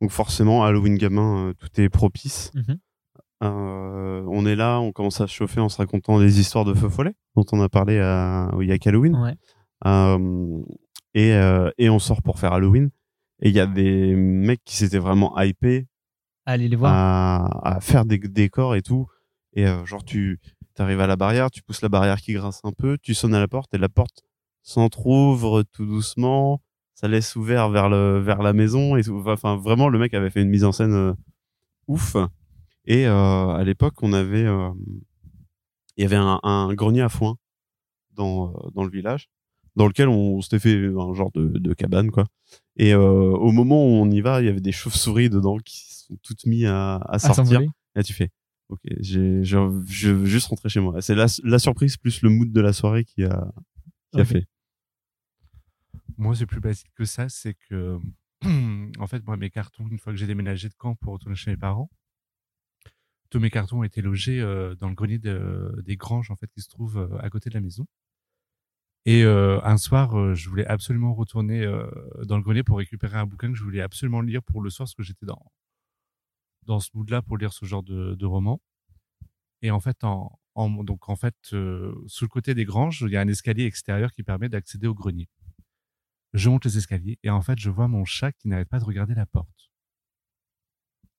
Donc forcément, Halloween gamin, euh, tout est propice. Mhm. Euh, on est là, on commence à se chauffer en se racontant des histoires de feu follet dont on a parlé à, au Yak Halloween. Ouais. Euh, et, euh, et on sort pour faire Halloween. Et il y a des mecs qui s'étaient vraiment hypés Allez les voir. à, à faire des décors et tout. Et genre, tu arrives à la barrière, tu pousses la barrière qui grince un peu, tu sonnes à la porte et la porte s'entrouvre tout doucement. ça laisse ouvert vers le vers la maison et. Enfin, vraiment, le mec avait fait une mise en scène ouf. Et euh, à l'époque, on avait, euh, il y avait un, un grenier à foin dans euh, dans le village, dans lequel on s'était fait un genre de, de cabane quoi. Et euh, au moment où on y va, il y avait des chauves-souris dedans qui se sont toutes mis à, à à sortir. là, tu fais, ok, j'ai, je, je veux juste rentrer chez moi. C'est la, la surprise plus le mood de la soirée qui a, qui a fait. Moi, c'est plus basique que ça. C'est que, en fait, moi, mes cartons, une fois que j'ai déménagé de Caen pour retourner chez mes parents, mes cartons été logés euh, dans le grenier de- des granges, en fait, qui se trouvent euh, à côté de la maison. Et euh, un soir, euh, je voulais absolument retourner euh, dans le grenier pour récupérer un bouquin que je voulais absolument lire pour le soir, parce que j'étais dans dans ce mood-là pour lire ce genre de, de roman. Et en fait, en, en- donc en fait, euh, sous le côté des granges, il y a un escalier extérieur qui permet d'accéder au grenier. Je monte les escaliers et en fait, je vois mon chat qui n'arrête pas de regarder la porte.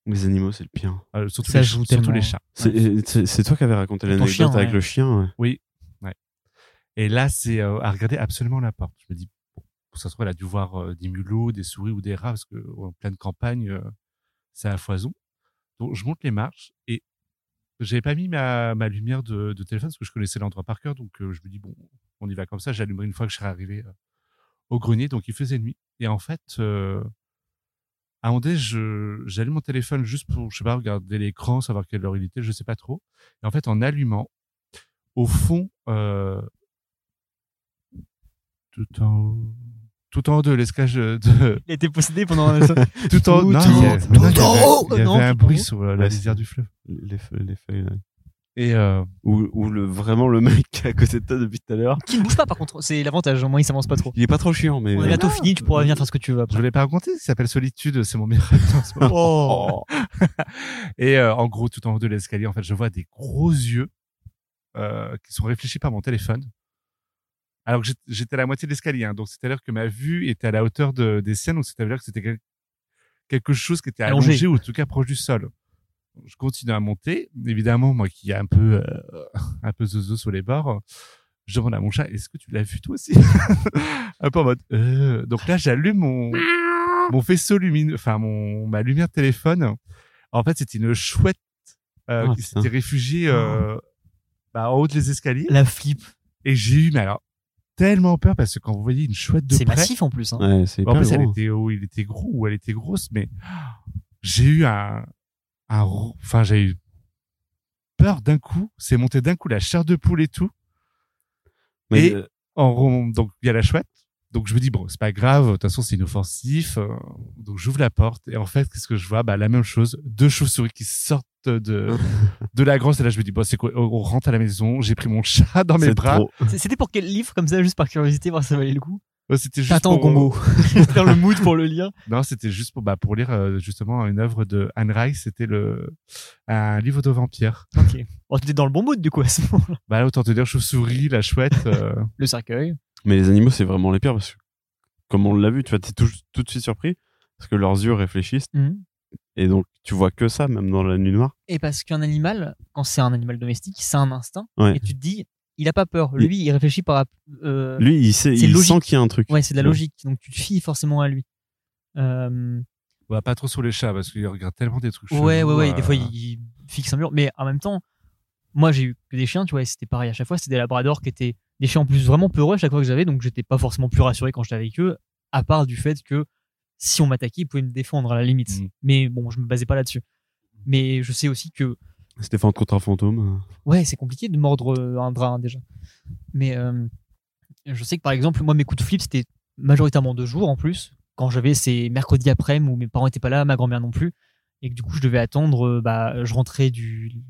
Les animaux, c'est le pire. Euh, surtout Ça les, joue surtout les chats. C'est, c'est, toi qui avais raconté l'anecdote avec ouais. le chien. ouais. Oui, ouais. Et là, c'est euh, à regarder absolument la porte. Je me dis, bon, ça se trouve, elle a dû voir euh, des mulots, des souris ou des rats, parce que en pleine campagne, euh, c'est à foison. Donc, je monte les marches et j'avais pas mis ma, ma lumière de, de téléphone parce que je connaissais l'endroit par cœur. Donc, euh, je me dis, bon, on y va comme ça. J'allumerai une fois que je serai arrivé euh, au grenier. Donc, il faisait nuit. Et en fait, euh, à un moment donné, je, j'allume mon téléphone juste pour, je sais pas, regarder l'écran, savoir quelle heure il était, je sais pas trop. Et en fait, en allumant, au fond, euh, tout en haut, tout en haut de l'escalage de, Il a été possédé pendant tout en haut, Tout non, en il y a- il y tout avait- haut. il y avait Non, un tout en bruit sur euh, la lisière du fleuve. Les, feuilles- les feuilles, là. Et euh, Ou, ou le, vraiment le mec qui est à côté de toi depuis tout à l'heure. Qui ne bouge pas par contre, c'est l'avantage, au moins il s'avance pas trop. Il est pas trop chiant, mais. On est bientôt fini, tu pourras venir faire ce que tu veux je après. voulais pas raconter, il s'appelle Solitude, c'est mon meilleur ami en ce moment. Oh. Et euh, en gros, tout en haut de l'escalier, en fait, je vois des gros yeux euh, qui sont réfléchis par mon téléphone. Alors que j'étais- à la moitié de l'escalier, hein, donc c'est-à-dire que ma vue était à la hauteur de, des siennes, donc c'est-à-dire que c'était quel- quelque chose qui était Allongé. allongé ou en tout cas proche du sol. Je continue à monter, évidemment, moi qui est un peu euh, un peu zozo sur les bords, je demande à mon chat, est-ce que tu l'as vu toi aussi? Un peu en mode. Euh... Donc là, j'allume mon mon faisceau lumineux, enfin mon ma lumière de téléphone. En fait, c'était une chouette euh, Ah, qui s'était réfugiée euh, bah, en haut des escaliers. La flip, Et j'ai eu, mais alors, tellement peur parce que quand vous voyez une chouette de c'est près, massif en plus. Hein. Ouais, c'est en plus, elle gros. était, oh, il était gros ou elle était grosse, mais j'ai eu un, un, enfin, j'ai eu peur d'un coup. C'est monté d'un coup la chair de poule et tout. Mais, et- euh, En rond- donc, il y a la chouette. Donc, je me dis, bon, c'est pas grave. De toute façon, c'est inoffensif. euh, donc, j'ouvre la porte. Et en fait, qu'est-ce que je vois? Bah, la même chose. Deux chauves-souris qui sortent de, de la grosse. Et là, je me dis, bon, c'est quoi? On rentre à la maison. J'ai pris mon chat dans mes bras. C'était pour quel livre comme ça, juste par curiosité, voir si ça valait le coup? Ouais, C'était juste T'attends au pour- Congo. Faire le mood pour le lire. Non, c'était juste pour, bah, pour lire euh, justement une œuvre de Anne Rice. C'était le un livre de vampire. Ok. Bon, tu étais dans le bon mood du coup à ce moment-là. Bah, là, autant te dire chauve-souris, la chouette. euh, Le cercueil. Mais les animaux, c'est vraiment les pires parce que, comme on l'a vu, tu vois, t'es tout, tout de suite surpris parce que leurs yeux réfléchissent Mhm. et donc tu vois que ça, même dans la nuit noire. Et parce qu'un animal, quand c'est un animal domestique, c'est un instinct. Ouais. Et tu te dis, il a pas peur. Lui, il réfléchit par. Euh, Lui, il sait, c'est il logique. sent qu'il y a un truc. ouais, c'est de la Ouais. logique. Donc tu te fies forcément à lui. Euh, bah, pas trop sur les chats parce qu'ils regardent tellement des trucs. ouais, ouais, chelous, ouais. euh, Des fois, il, il fixe un mur. Mais en même temps, moi, j'ai eu que des chiens, tu vois, et c'était pareil à chaque fois. C'était des labradors qui étaient des chiens en plus vraiment peureux à chaque fois que j'avais. Donc j'étais pas forcément plus rassuré quand j'étais avec eux, à part du fait que si on m'attaquait, ils pouvaient me défendre à la limite. Mhm. Mais bon, je me basais pas là-dessus. Mais je sais aussi que Stéphane contre un fantôme. Ouais, c'est compliqué de mordre euh, un drap hein, déjà. Mais euh, je sais que par exemple, moi, mes coups de flip, c'était majoritairement de jour en plus. Quand j'avais ces mercredis après-midi où mes parents étaient pas là, ma grand-mère non plus. Et que du coup, je devais attendre, euh, bah, je rentrais de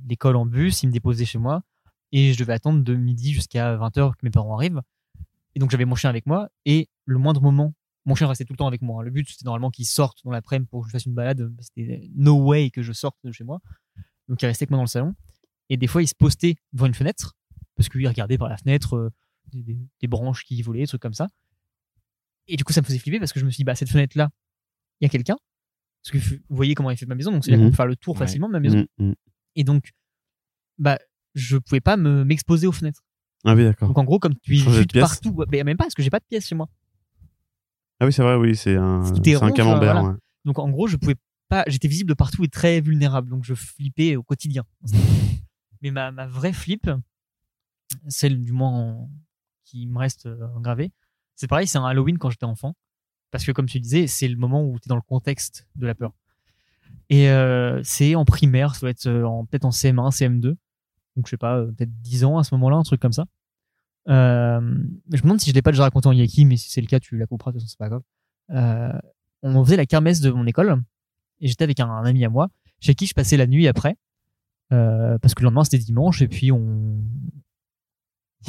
l'école en bus, ils me déposaient chez moi. Et je devais attendre de midi jusqu'à 20h que mes parents arrivent. Et donc, j'avais mon chien avec moi. Et le moindre moment, mon chien restait tout le temps avec moi. hein. Le but, c'était normalement qu'il sorte dans l'après-midi pour que je fasse une balade. C'était no way que je sorte de chez moi. Donc, il restait avec moi dans le salon. Et des fois, il se postait devant une fenêtre parce qu'il regardait par la fenêtre euh, des, des- des branches qui volaient, des trucs comme ça. Et du coup, ça me faisait flipper parce que je me suis dit, bah, cette fenêtre-là, il y a quelqu'un. Parce que vous voyez comment il fait ma maison, donc c'est-à-dire Mhm. qu'on peut faire le tour Ouais. facilement de ma maison. Mm, mm. Et donc, bah, je pouvais pas me m'exposer aux fenêtres. Ah oui, d'accord. Donc en gros, comme tu chutes partout, mais même pas parce que j'ai pas de pièce chez moi. Ah oui, c'est vrai, oui, c'est un, rond, camembert. voilà. ouais. Donc en gros, je pouvais pas, j'étais visible de partout et très vulnérable, donc je flippais au quotidien. Mais ma, ma vraie flip, celle du moins en- qui me reste euh, gravée, c'est pareil, c'est un Halloween quand j'étais enfant, parce que comme tu disais, c'est le moment où tu es dans le contexte de la peur. Et euh, c'est en primaire, ça doit être euh, en- peut-être en CM1, CM2, donc je sais pas, peut-être 10 ans à ce moment-là, un truc comme ça. Euh, je me demande si je l'ai pas déjà raconté en Yaki, mais si c'est le cas, tu la couperas, de toute façon, c'est pas grave. Euh, on faisait la kermesse de mon école et j'étais avec un, un ami à moi chez qui je passais la nuit après euh, parce que le lendemain c'était dimanche et puis on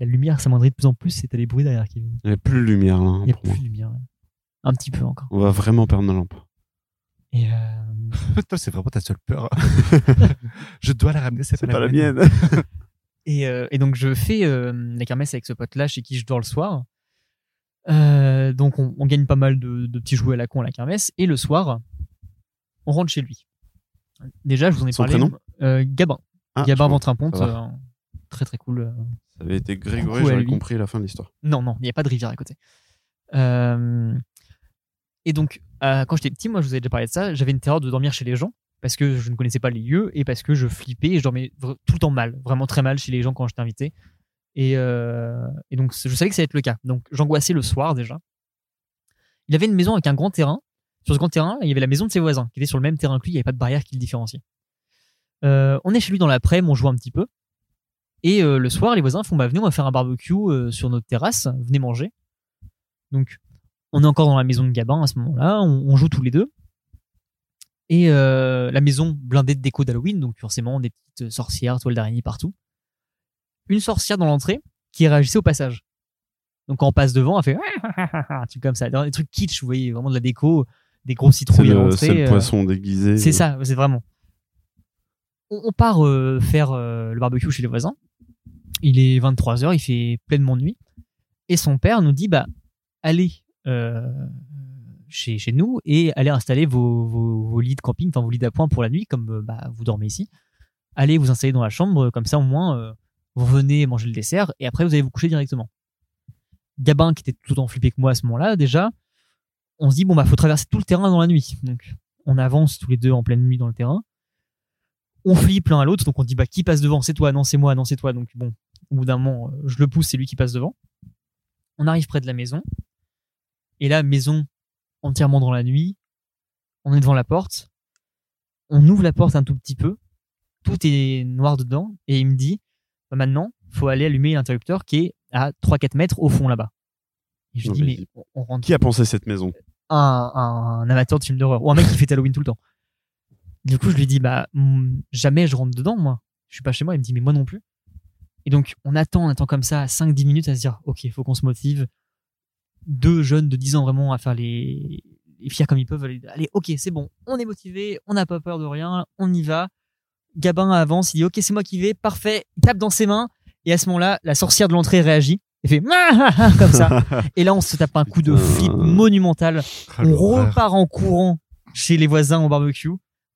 la lumière s'amoindrit de plus en plus et t'as des bruits derrière qui Il n'y a plus de lumière là. hein, il y a plus de lumière un petit peu encore On va vraiment perdre nos lampes. et euh, Toi, c'est vraiment ta seule peur. je dois la ramener, c'est pas, pas la mienne. mienne. Et, euh, et donc je fais euh, la kermesse avec ce pote-là chez qui je dors le soir. Euh, donc on, on gagne pas mal de, de petits jouets à la con à la kermesse. Et le soir, on rentre chez lui. Déjà, je vous en ai Son parlé. prénom euh, Gabin. Ah, Gabin. Ventrimpont. euh, très très cool. euh. Ça avait été Grégory, j'aurais compris la fin de l'histoire. Non, non, il n'y a pas de rivière à côté. Euh, Et donc, euh, quand j'étais petit, moi je vous avais déjà parlé de ça, j'avais une terreur de dormir chez les gens parce que je ne connaissais pas les lieux et parce que je flippais et je dormais tout le temps mal, vraiment très mal chez les gens quand j'étais invité. Et, euh, et donc, je savais que ça allait être le cas. Donc, j'angoissais le soir déjà. Il avait une maison avec un grand terrain. Sur ce grand terrain, il y avait la maison de ses voisins qui était sur le même terrain que lui, il n'y avait pas de barrière qui le différenciait. Euh, on est chez lui dans l'après-midi, on joue un petit peu. Et euh, le soir, les voisins font bah, venez, on va faire un barbecue euh, sur notre terrasse, venez manger. Donc, on est encore dans la maison de Gabin à ce moment-là, on, joue tous les deux. Et euh, la maison blindée de déco d'Halloween, donc forcément des petites sorcières, toiles d'araignée partout. Une sorcière dans l'entrée qui réagissait au passage. Donc quand on passe devant, elle fait un truc comme ça, des trucs kitsch, vous voyez, vraiment de la déco, des gros citrouilles à c'est le euh, poisson déguisé. c'est ça, c'est vraiment. On, on part euh, faire euh, le barbecue chez les voisins. Il est 23h, il fait pleinement nuit. Et son père nous dit bah, allez euh, chez, chez nous et allez installer vos, vos, vos lits de camping, enfin vos lits d'appoint pour la nuit, comme euh, bah, vous dormez ici. Allez vous installer dans la chambre, comme ça au moins euh, vous venez manger le dessert et après vous allez vous coucher directement. Gabin, qui était tout en flippé que moi à ce moment-là, déjà, on se dit bon bah faut traverser tout le terrain dans la nuit. Donc on avance tous les deux en pleine nuit dans le terrain. On flippe l'un à l'autre, donc on dit bah qui passe devant? C'est toi, non c'est moi, non c'est toi. Donc bon, au bout d'un moment, euh, je le pousse, c'est lui qui passe devant. On arrive près de la maison. Et là, maison entièrement dans la nuit. On est devant la porte. On ouvre la porte un tout petit peu. Tout est noir dedans. Et il me dit, bah maintenant, faut aller allumer l'interrupteur qui est à 3-4 mètres au fond là-bas. Et je Non, dis, mais on rentre Qui a pensé cette maison? Un, amateur de films d'horreur ou un mec qui fait Halloween tout le temps. Du coup, je lui dis bah hmm, jamais je rentre dedans moi. Je suis pas chez moi. Il me dit mais moi non plus. Et donc on attend, on attend comme ça 5-10 minutes à se dire ok, il faut qu'on se motive. Deux jeunes de 10 ans vraiment à faire les, les fiers comme ils peuvent. Allez, ok, c'est bon, on est motivé, on n'a pas peur de rien, on y va. Gabin avance, il dit ok, c'est moi qui vais, parfait. Il tape dans ses mains et à ce moment-là, la sorcière de l'entrée réagit et fait comme ça. Et là, on se tape un coup de flip Putain. monumental. Ah, On repart en courant chez les voisins au barbecue.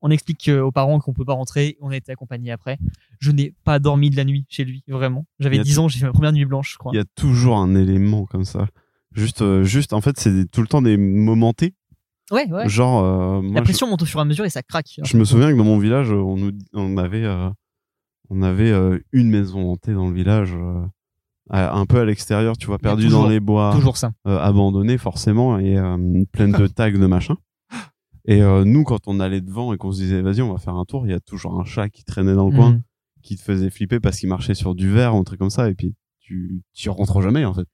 On explique euh, aux parents qu'on peut pas rentrer. On a été accompagnés après. Je n'ai pas dormi de la nuit chez lui, vraiment. J'avais Il y a 10 ans, j'ai fait ma première nuit blanche, je crois. Il y a toujours un élément comme ça. Juste, euh, juste en fait, c'est tout le temps des momentés. Ouais, ouais. Genre, euh, moi, La je- pression monte au fur et à mesure et ça craque. Je me souviens que dans mon village, on, nous, on avait, euh, on avait euh, une maison hantée dans le village, euh, un peu à l'extérieur, tu vois, toujours- dans les bois, Toujours ça. euh, abandonnée forcément, et euh, pleine de tags de machin. Et euh, nous, quand on allait devant et qu'on se disait, vas-y, on va faire un tour, il y a toujours un chat qui traînait dans le coin, Mhm. qui te faisait flipper parce qu'il marchait sur du verre un truc comme ça, et puis tu, tu rentres jamais en fait.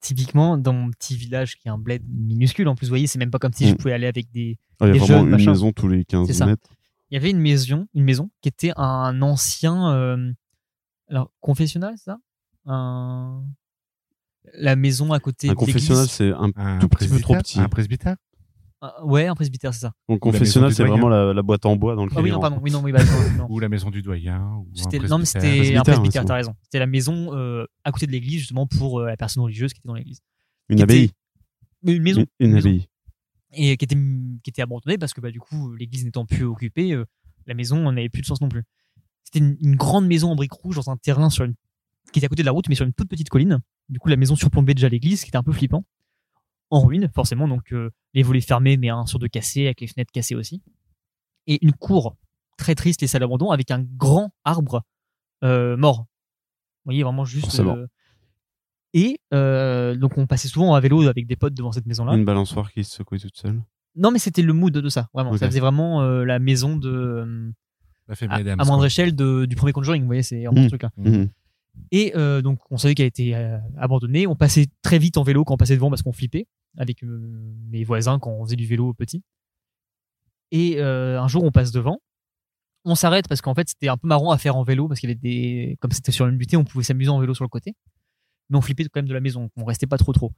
Typiquement, dans mon petit village qui est un bled minuscule, en plus, vous voyez, c'est même pas comme si je Mm. pouvais aller avec des. Il y a vraiment jeunes, une machin. maison tous les 15 C'est ça. mètres. Il y avait une maison, une maison qui était un ancien. euh, Alors, confessionnal, ça? Un... La maison à côté Un de confessionnal, l'église. c'est un Un tout petit peu trop petit. Un presbytère? Ah, Ouais, un presbytère, c'est ça. Donc confessionnal, c'est vraiment la, la boîte en bois dans lequel Ah oui, non, pardon. Oui, non, oui, bah, non, non. Ou la maison du doyen ou un C'était non, mais c'était un Presbytère, t'as raison. C'était la maison euh, à côté de l'église justement pour euh, la personne religieuse qui était dans l'église. Une abbaye. était- une maison Une, une maison. abbaye. et qui était qui était abandonnée parce que bah du coup l'église n'étant plus occupée, euh, la maison n'avait plus de sens non plus. C'était une, une grande maison en briques rouges dans un terrain sur une qui était à côté de la route mais sur une toute petite colline. Du coup la maison surplombait déjà l'église, ce qui était un peu flippant. en ruine, forcément, donc euh, les volets fermés, mais un sur deux cassés, avec les fenêtres cassées aussi. Et une cour très triste, les salles d'abandon, avec un grand arbre euh, mort. Vous voyez, vraiment juste. Euh, Et euh, donc on passait souvent à vélo avec des potes devant cette maison-là. Une balançoire qui se secouait toute seule. Non, mais c'était le mood de ça, vraiment. Ok. Ça faisait vraiment euh, la maison de. euh, La à, à moindre échelle de- du premier Conjuring, vous voyez, c'est vraiment Mm. ce truc-là. Mhm. Et euh, donc, on savait qu'elle a été euh, abandonnée. On passait très vite en vélo quand on passait devant parce qu'on flippait avec euh, mes voisins quand on faisait du vélo petit. Et un jour, on passe devant. On s'arrête parce qu'en fait, c'était un peu marrant à faire en vélo parce qu'il y avait des. Comme c'était sur une butée, on pouvait s'amuser en vélo sur le côté. Mais on flippait quand même de la maison. On restait pas trop trop.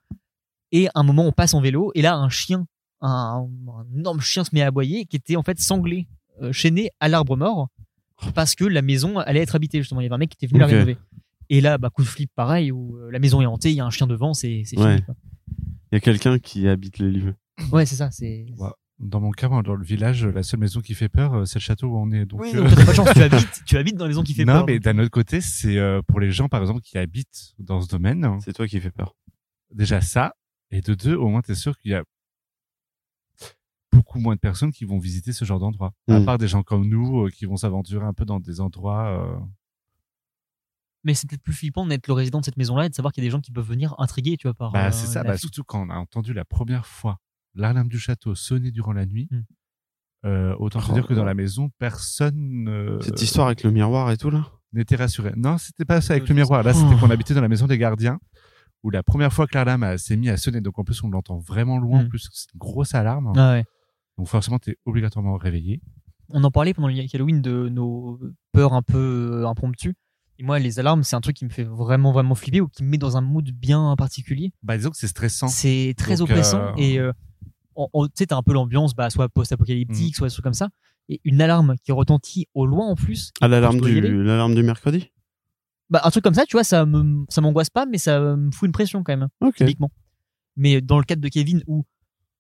Et à un moment, on passe en vélo et là, un chien, un, un énorme chien se met à aboyer qui était en fait sanglé, chaîné à l'arbre mort parce que la maison allait être habitée justement. Il y avait un mec qui était venu la rénover. Et là, bah, coup de flip pareil, où euh, la maison est hantée, il y a un chien devant, c'est Ouais. fini. Il y a quelqu'un qui habite les lieux. Ouais, c'est ça. C'est. Ouais. Dans mon cas, dans le village, la seule maison qui fait peur, euh, c'est le château où on est. Donc, Oui, euh, donc t'as pas de chance. Tu habites, tu habites dans les maisons qui fait non, peur. mais donc. d'un autre côté, c'est euh, pour les gens, par exemple, qui habitent dans ce domaine. C'est toi qui fais peur. Déjà ça, et de deux, au moins, t'es sûr qu'il y a beaucoup moins de personnes qui vont visiter ce genre d'endroit. À Mm. part des gens comme nous euh, qui vont s'aventurer un peu dans des endroits. Mais c'est peut-être plus flippant d'être le résident de cette maison-là et de savoir qu'il y a des gens qui peuvent venir intriguer, tu vois, par. Bah, euh, c'est ça. Bah, surtout quand on a entendu la première fois l'alarme du château sonner durant la nuit. Mm. Euh, autant te Oh dire que dans la maison, personne euh, Cette histoire avec le miroir et tout là? n'était rassuré. Non, c'était pas ça avec le miroir. Là, c'était Oh. qu'on habitait dans la maison des gardiens, où la première fois que l'alarme a- s'est mise à sonner, donc en plus on l'entend vraiment loin, en Mm. plus c'est une grosse alarme, Ah ouais. donc forcément t'es obligatoirement réveillé. On en parlait pendant le Halloween de nos peurs un peu euh, impromptues. Et moi, les alarmes, c'est un truc qui me fait vraiment, vraiment flipper ou qui me met dans un mood bien particulier. Bah disons que c'est stressant. C'est très Donc, oppressant euh, et euh, tu sais, t'as un peu l'ambiance, bah, soit Mm. post-apocalyptique, soit des trucs comme ça. Et une alarme qui retentit au loin en plus. Ah, l'alarme du, aller. l'alarme du mercredi? Bah, un truc comme ça, tu vois, ça me, ça m'angoisse pas, mais ça me fout une pression quand même, Ok. typiquement. Mais dans le cadre de Kevin, où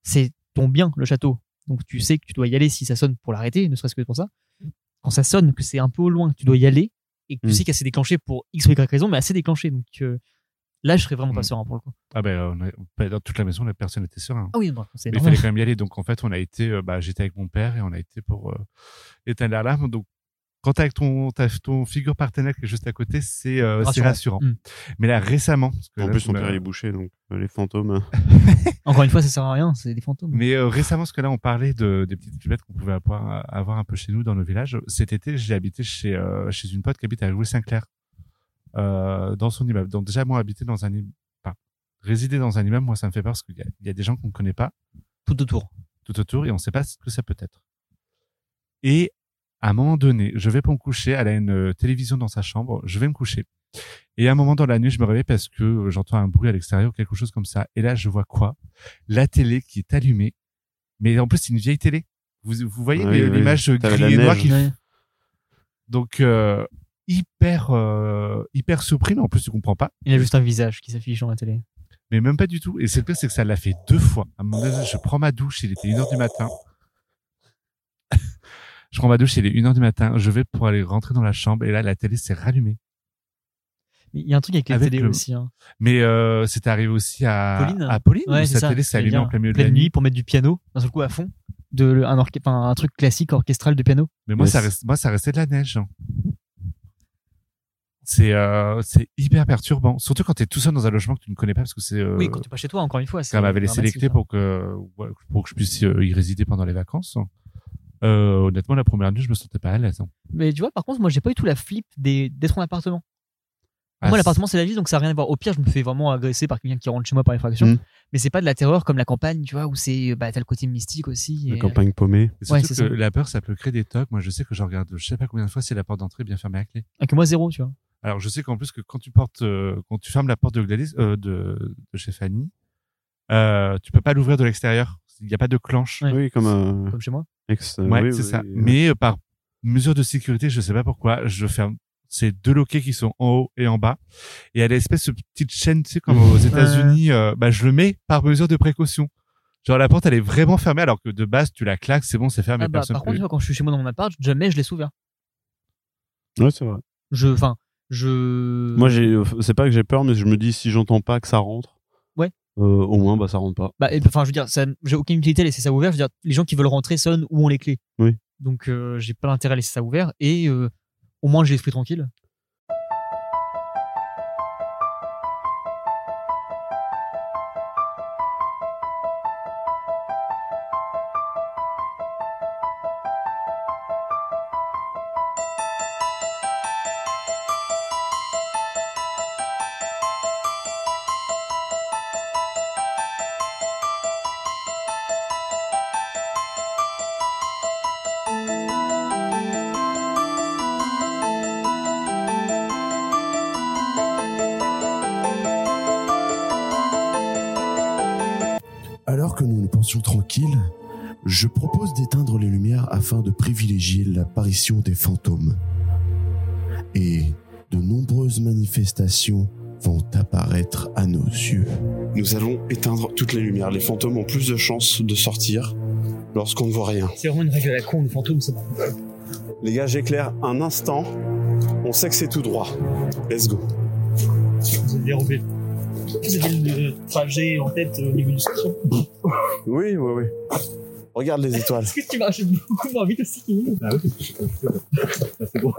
c'est ton bien, le château, donc tu sais que tu dois y aller si ça sonne pour l'arrêter, ne serait-ce que pour ça. Quand ça sonne, que c'est un peu au loin, que tu dois y aller, et que tu Mm. sais qu'elle s'est déclenchée pour X ou Y raison, mais elle s'est déclenchée. Donc euh, là, je serais vraiment pas Mm. serein pour le coup. Ah ben bah, dans toute la maison, la personne était serein. Ah oui, bon, c'est Mais il fallait quand même y aller. Donc en fait, on a été, euh, bah, j'étais avec mon père et on a été pour euh, éteindre l'alarme. Donc quand t'as ton, t'as ton figure partenaire qui est juste à côté, c'est euh, c'est Rassurant. rassurant. Mm. Mais là récemment, parce que En là, plus, son père il est bouché, donc euh, les fantômes. euh, Encore une fois, ça sert à rien, c'est des fantômes. Mais euh, récemment, parce que là, on parlait de, des petites flippettes qu'on pouvait avoir, avoir un peu chez nous dans nos villages. Cet été, j'ai habité chez, euh, chez une pote qui habite à Louis-Saint-Clair, euh, dans son immeuble. Donc déjà, moi, habiter dans un immeuble, enfin, résider dans un immeuble, moi, ça me fait peur parce qu'il y a, il y a des gens qu'on ne connaît pas Tout autour. tout autour et on ne sait pas ce que ça peut être. Et à un moment donné, je vais pour me coucher, elle a une euh, télévision dans sa chambre, je vais me coucher. Et à un moment dans la nuit, je me réveille parce que euh, j'entends un bruit à l'extérieur, quelque chose comme ça. Et là, je vois quoi? La télé qui est allumée. Mais en plus, c'est une vieille télé. Vous, vous voyez Oui, oui. l'image T'avais gris et noire qui... Ouais. Donc, euh, hyper, euh, hyper surpris, mais en plus, tu comprends pas. Il a juste un visage qui s'affiche dans la télé. Mais même pas du tout. Et c'est le pire, c'est que ça l'a fait deux fois. À un moment donné, je prends ma douche, il était une heure du matin. Je prends ma douche, il est une heure du matin. Je vais pour aller rentrer dans la chambre et là, la télé s'est rallumée. Mais Il y a un truc avec télés le- aussi. Hein. Mais euh, c'est arrivé aussi à Pauline à Pauline Ouais, sa ça. télé s'est allumée en plein milieu de Pleine la nuit nuit. pour mettre du piano, d'un seul coup à fond. De, un, orche- enfin, un truc classique orchestral de piano. Mais moi, Yes. ça reste, moi, ça restait de la neige. C'est euh, c'est hyper perturbant, surtout quand t'es tout seul dans un logement que tu ne connais pas parce que c'est euh, Oui, quand tu pas chez toi, encore une fois. quand m'avait laissé les dramatique, clés hein. pour que pour que je puisse euh, y résider pendant les vacances. Euh, honnêtement, la première nuit, je me sentais pas à l'aise. hein. Mais tu vois, par contre, moi, j'ai pas eu tout la flip des- d'être en appartement. Ah, moi, l'appartement, c'est la vie, donc ça n'a rien à voir. Au pire, je me fais vraiment agresser par quelqu'un qui rentre chez moi par effraction. Mm. Mais c'est pas de la terreur comme la campagne, tu vois, où c'est, bah, t'as le côté mystique aussi. La et- campagne paumée. Ouais, surtout c'est que ça. la peur, ça peut créer des tocs. Moi, je sais que je regarde, je sais pas combien de fois si la porte d'entrée est bien fermée à clé. Avec moi, zéro, tu vois. Alors, je sais qu'en plus que quand tu portes, euh, quand tu fermes la porte de Gladys, euh, de, de chez Fanny, euh, tu peux pas l'ouvrir de l'extérieur. Il n'y a pas de clenche. Ouais. Oui, comme euh, Comme chez moi. ex. euh, Ouais, oui, c'est oui, ça. oui. Mais euh, par mesure de sécurité, je sais pas pourquoi, je ferme ces deux loquets qui sont en haut et en bas. Et à l'espèce de petite chaîne, tu sais, comme aux États-Unis, euh, bah, je le mets par mesure de précaution. Genre, la porte, elle est vraiment fermée, alors que de base, tu la claques, c'est bon, c'est fermé, Ah bah, personne par contre, peut- quand je suis chez moi dans mon appart, jamais je laisse ouvert. Ouais, c'est vrai. Je, enfin, je. Moi, j'ai, c'est pas que j'ai peur, mais je me dis si j'entends pas que ça rentre. Euh, au moins, bah, ça rentre pas. Bah, enfin, je veux dire, ça, j'ai aucune utilité à laisser ça ouvert. Je veux dire, les gens qui veulent rentrer sonnent où ont les clés. Oui. Donc, euh, j'ai pas l'intérêt à laisser ça ouvert. Et euh, au moins, j'ai l'esprit tranquille. L'apparition des fantômes. Et de nombreuses manifestations vont apparaître à nos yeux. Nous allons éteindre toutes les lumières. Les fantômes ont plus de chances de sortir lorsqu'on ne voit rien. C'est vraiment une règle à la con, les fantômes, c'est bon. Les gars, j'éclaire un instant. On sait que c'est tout droit. Let's go. Vous avez dérobé. Vous avez le trajet en tête au niveau du. Oui, oui, oui. Regarde les étoiles. Est-ce que tu marches beaucoup moins vite aussi Kevin Ah oui, c'est bon.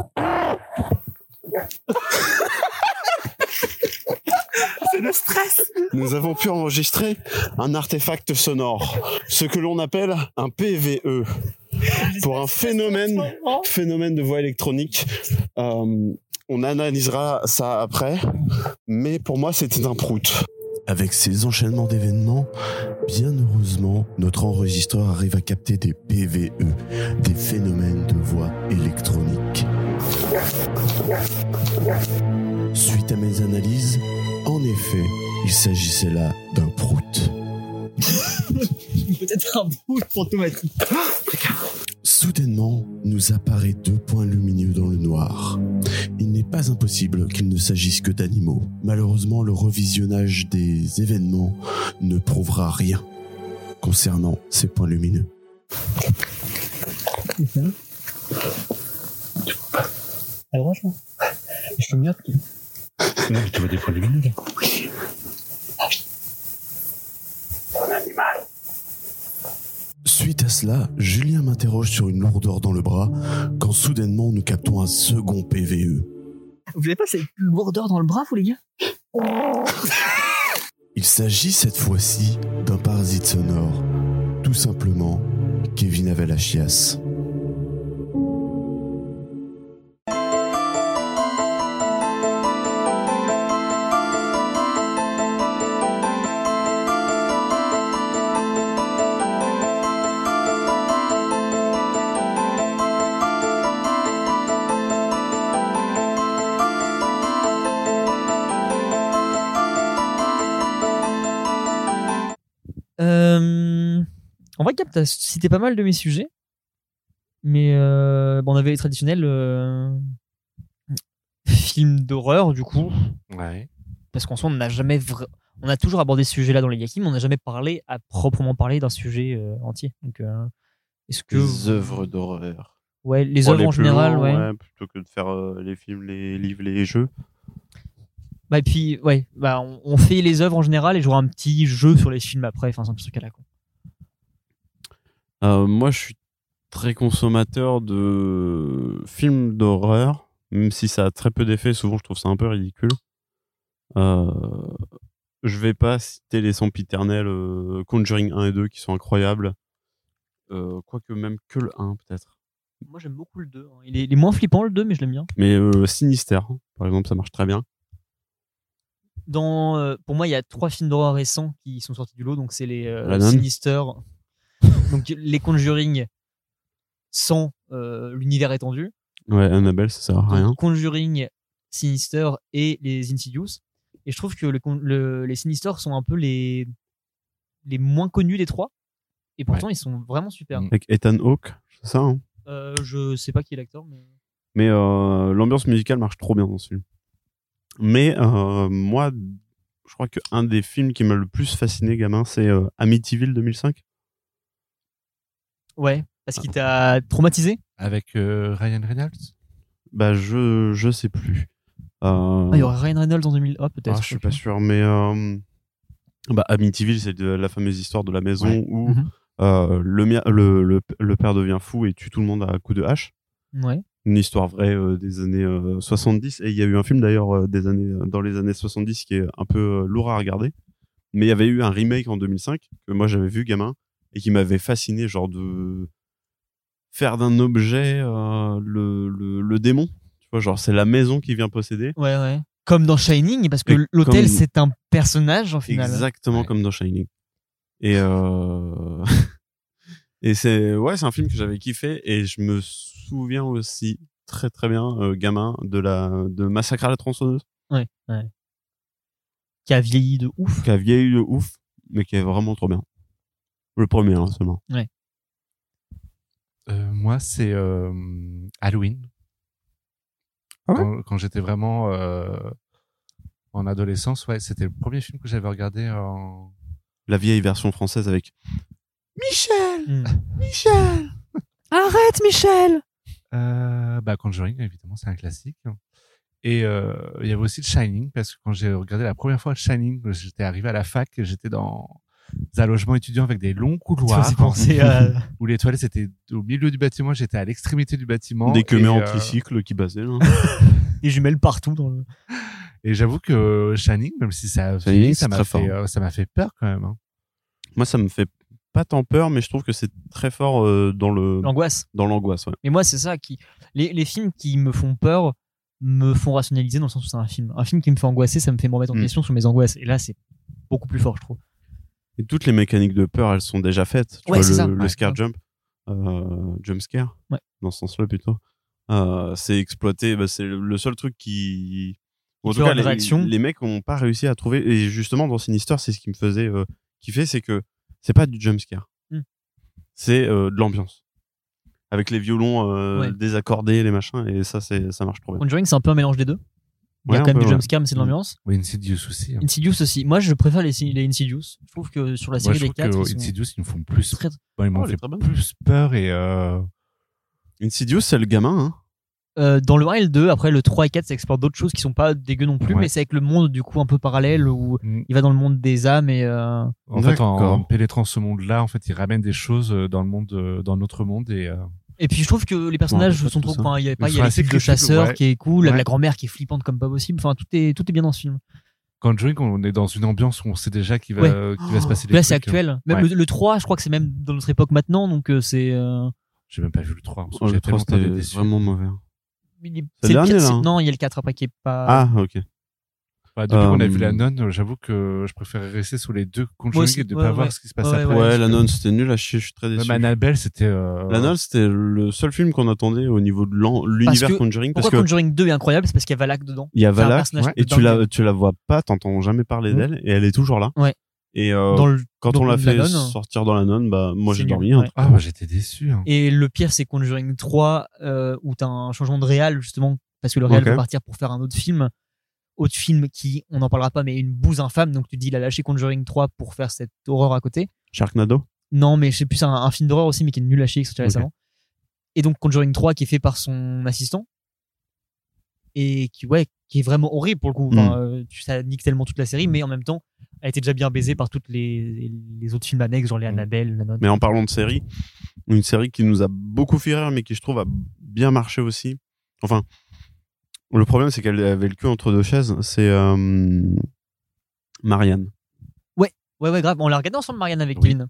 Nous avons pu enregistrer un artefact sonore, ce que l'on appelle un PVE, pour un phénomène, phénomène de voix électronique. Euh, on analysera ça après, mais pour moi c'était un prout. Avec ces enchaînements d'événements, bien heureusement, notre enregistreur arrive à capter des PVE, des phénomènes de voix électronique. Suite à mes analyses, en effet, il s'agissait là d'un prout. Peut-être un bout fantomatique. Soudainement, nous apparaît deux points lumineux dans le noir. Il n'est pas impossible qu'il ne s'agisse que d'animaux. Malheureusement, le revisionnage des événements ne prouvera rien concernant ces points lumineux. À droite, là Je suis mieux que Non, mais tu vois des points lumineux, là. Suite à cela, Julien m'interroge sur une lourdeur dans le bras quand soudainement nous captons un second PVE. Vous avez pas cette lourdeur dans le bras, vous, les gars? Il s'agit cette fois-ci d'un parasite sonore. Tout simplement, Kevin avait la chiasse. T'as cité pas mal de mes sujets. Mais euh, bon, on avait les traditionnels euh, films d'horreur, du coup. Ouais. Parce qu'en soi, on n'a jamais. vra- On a toujours abordé ce sujet-là dans les Yakim, mais on n'a jamais parlé à proprement parler d'un sujet euh, entier. Donc, euh, est-ce que. Les œuvres d'horreur. Ouais, les Pour œuvres en général, ouais. Plutôt que de faire euh, les films, les livres, les jeux. Bah, et puis, ouais, bah, on, on fait les œuvres en général et j'aurai un petit jeu sur les films après. Enfin, c'est un petit truc à la con. Euh, moi, je suis très consommateur de films d'horreur, même si ça a très peu d'effets. Souvent, je trouve ça un peu ridicule. Euh, je vais pas citer les sempiternels euh, Conjuring 1 et 2 qui sont incroyables. Euh, Quoique même que le 1 peut-être. Moi, j'aime beaucoup le 2. hein. Il, est, il est moins flippant, le 2, mais je l'aime bien. Mais euh, Sinister, par exemple, ça marche très bien. Dans, euh, pour moi, il y a trois films d'horreur récents qui sont sortis du lot. Donc, c'est les. Sinister, donc les Conjuring sans euh, l'univers étendu. Ouais, Annabelle, ça sert à Donc, rien. Conjuring, Sinister et les Insidious. Et je trouve que le con- le- les Sinister sont un peu les, les moins connus des trois. Et pourtant, ils sont vraiment super. Avec Ethan Hawke, c'est ça. Hein? Euh, je sais pas qui est l'acteur, mais. Mais euh, l'ambiance musicale marche trop bien dans ce film. Mais euh, moi, je crois qu'un des films qui m'a le plus fasciné, gamin, c'est euh, Amityville 2005. Ouais, parce qu'il t'a traumatisé? Avec euh, Ryan Reynolds? Bah, je je sais plus. Euh, Ah, il y aurait Ryan Reynolds en 2000. Ah, peut-être. ah, je suis pas sûr, mais euh, Bah, Amityville, c'est la fameuse histoire de la maison Ouais. où Mhm. euh, le, le, le, le père devient fou et tue tout le monde à coups de hache. Ouais. Une histoire vraie euh, des années euh, 70. Et il y a eu un film d'ailleurs euh, des années dans les années 70 qui est un peu euh, lourd à regarder. Mais il y avait eu un remake en 2005 que moi j'avais vu gamin et qui m'avait fasciné, genre de faire d'un objet euh, le, le, le démon. Tu vois, genre c'est la maison qui vient posséder. Ouais, ouais. Comme dans Shining, parce que l'hôtel, comme- c'est un personnage, en final. Exactement Ouais. comme dans Shining. Et euh... et c'est ouais, c'est un film que j'avais kiffé et je me souviens aussi très très bien euh, gamin de la de Massacre à la tronçonneuse Ouais, ouais. Qui a vieilli de ouf. qui a vieilli de ouf mais qui est vraiment trop bien. Le premier hein, seulement. Euh, moi, c'est euh, Halloween. Ah ouais? Quand quand j'étais vraiment euh, en adolescence, ouais, c'était le premier film que j'avais regardé en. La vieille version française avec Michel, Hmm. Michel. Arrête, Michel Euh, bah, Conjuring, évidemment, c'est un classique. Et euh, il y avait aussi le Shining, parce que quand j'ai regardé la première fois le Shining, j'étais arrivé à la fac et j'étais dans un logement étudiant avec des longs couloirs faisais penser à... où les toilettes étaient au milieu du bâtiment, j'étais à l'extrémité du bâtiment. Des queumés et, en euh, tricycle qui passaient là. des jumelles partout dans le... Et j'avoue que Shining, même si ça, Shining, ça m'a fait, euh, ça m'a fait peur quand même. hein. Moi ça me fait pas tant peur mais je trouve que c'est très fort euh, dans le l'angoisse. dans l'angoisse ouais. Mais moi, c'est ça qui. Les, les films qui me font peur me font rationaliser dans le sens où c'est un film. Un film qui me fait angoisser, ça me fait me remettre en Mm. question sur mes angoisses. Et là, c'est beaucoup plus fort, je trouve. Et toutes les mécaniques de peur, elles sont déjà faites. Tu Ouais, vois, c'est le, ça. le Ouais. scare jump, euh, jump scare, Ouais. dans ce sens-là plutôt. Euh, c'est exploité, bah, c'est le seul truc qui. En tout cas, les, les mecs n'ont pas réussi à trouver. Et justement, dans Sinister, c'est ce qui me faisait euh, kiffer, c'est que c'est pas du jump scare. Mm. C'est euh, de l'ambiance. Avec les violons euh, Ouais. désaccordés, les machins, et ça, c'est, ça marche trop bien. Conjuring, c'est un peu un mélange des deux? Il y a quand même peu, du ouais. jumpscare, mais c'est de Mm. l'ambiance. Oui, Insidious aussi. hein. Insidious aussi. Moi, je préfère les, les Insidious. Je trouve que sur la série je des trouve quatre, que ils sont Insidious, ils me font plus, très- bon, ils m'ont Oh, fait plus peur et euh, Insidious, c'est le gamin, hein. Euh, dans le 1 et le 2, après le 3 et 4, ça explore d'autres choses qui sont pas dégueu non plus, Ouais. mais c'est avec le monde du coup un peu parallèle où mm, il va dans le monde des âmes et euh, en fait, en, pénétrant ce monde-là, en fait, ils ramènent des choses dans le monde, dans notre monde et euh, et puis je trouve que les personnages Ouais, sont trop enfin il y a pas il y a de ouais. qui est cool, Ouais. la grand-mère qui est flippante comme pas possible, enfin tout est tout est bien dans ce film. Conjuring, on est dans une ambiance où on sait déjà qu'il va, Ouais. qu'il va se passer des Là c'est hein. actuel. Même Ouais. le, le 3, je crois que c'est même dans notre époque maintenant donc euh, c'est euh, J'ai même pas vu le 3. parce que Oh, le 3, tellement été c'était vraiment mauvais. C'est le dernier, quatre- là, hein. Non, il y a le 4 après qui est pas Ah, ok. Bah, depuis qu'on a vu Euh, la nonne, j'avoue que je préférais rester sous les deux Conjuring et de ouais, pas voir ce qui se passe Ouais, après. ouais, parce la nonne, c'était nul à chier, je suis très déçu. Même Annabelle, c'était. euh, La nonne, c'était le seul film qu'on attendait au niveau de l'univers Conjuring parce Pourquoi que Conjuring 2 est incroyable C'est parce qu'il y a Valak dedans. il y a Valak et tu la, tu la vois pas, t'entends jamais parler Mhm. d'elle et elle est toujours là. Ouais. Et euh, dans le quand dans on l'a fait sortir dans la nonne, bah moi j'ai dormi. hein. ouais. Ah, bah, j'étais déçu. hein. Et le pire, c'est Conjuring 3, euh, où t'as un changement de réal, justement, parce que le réal va partir pour faire un autre film. Autre film qui, on n'en parlera pas, mais une bouse infâme. Donc tu dis, il a lâché Conjuring 3 pour faire cette horreur à côté. Sharknado. Non, mais sais plus, c'est un, un film d'horreur aussi, mais qui est nul à chier, qui récemment. Et donc Conjuring 3 qui est fait par son assistant. Et qui, ouais, qui est vraiment horrible pour le coup. Enfin, Mm. euh, ça nique tellement toute la série, mais en même temps, elle était déjà bien baisée par toutes les, les autres films annexes, genre les Mm. Annabelle, la. Mais en parlant de série, une série qui nous a beaucoup fait rire, mais qui je trouve a bien marché aussi. Enfin, le problème c'est qu'elle avait le cul entre deux chaises. C'est euh, Marianne. Ouais, ouais, grave. On l'a regardé ensemble, Marianne, avec Oui. Kevin.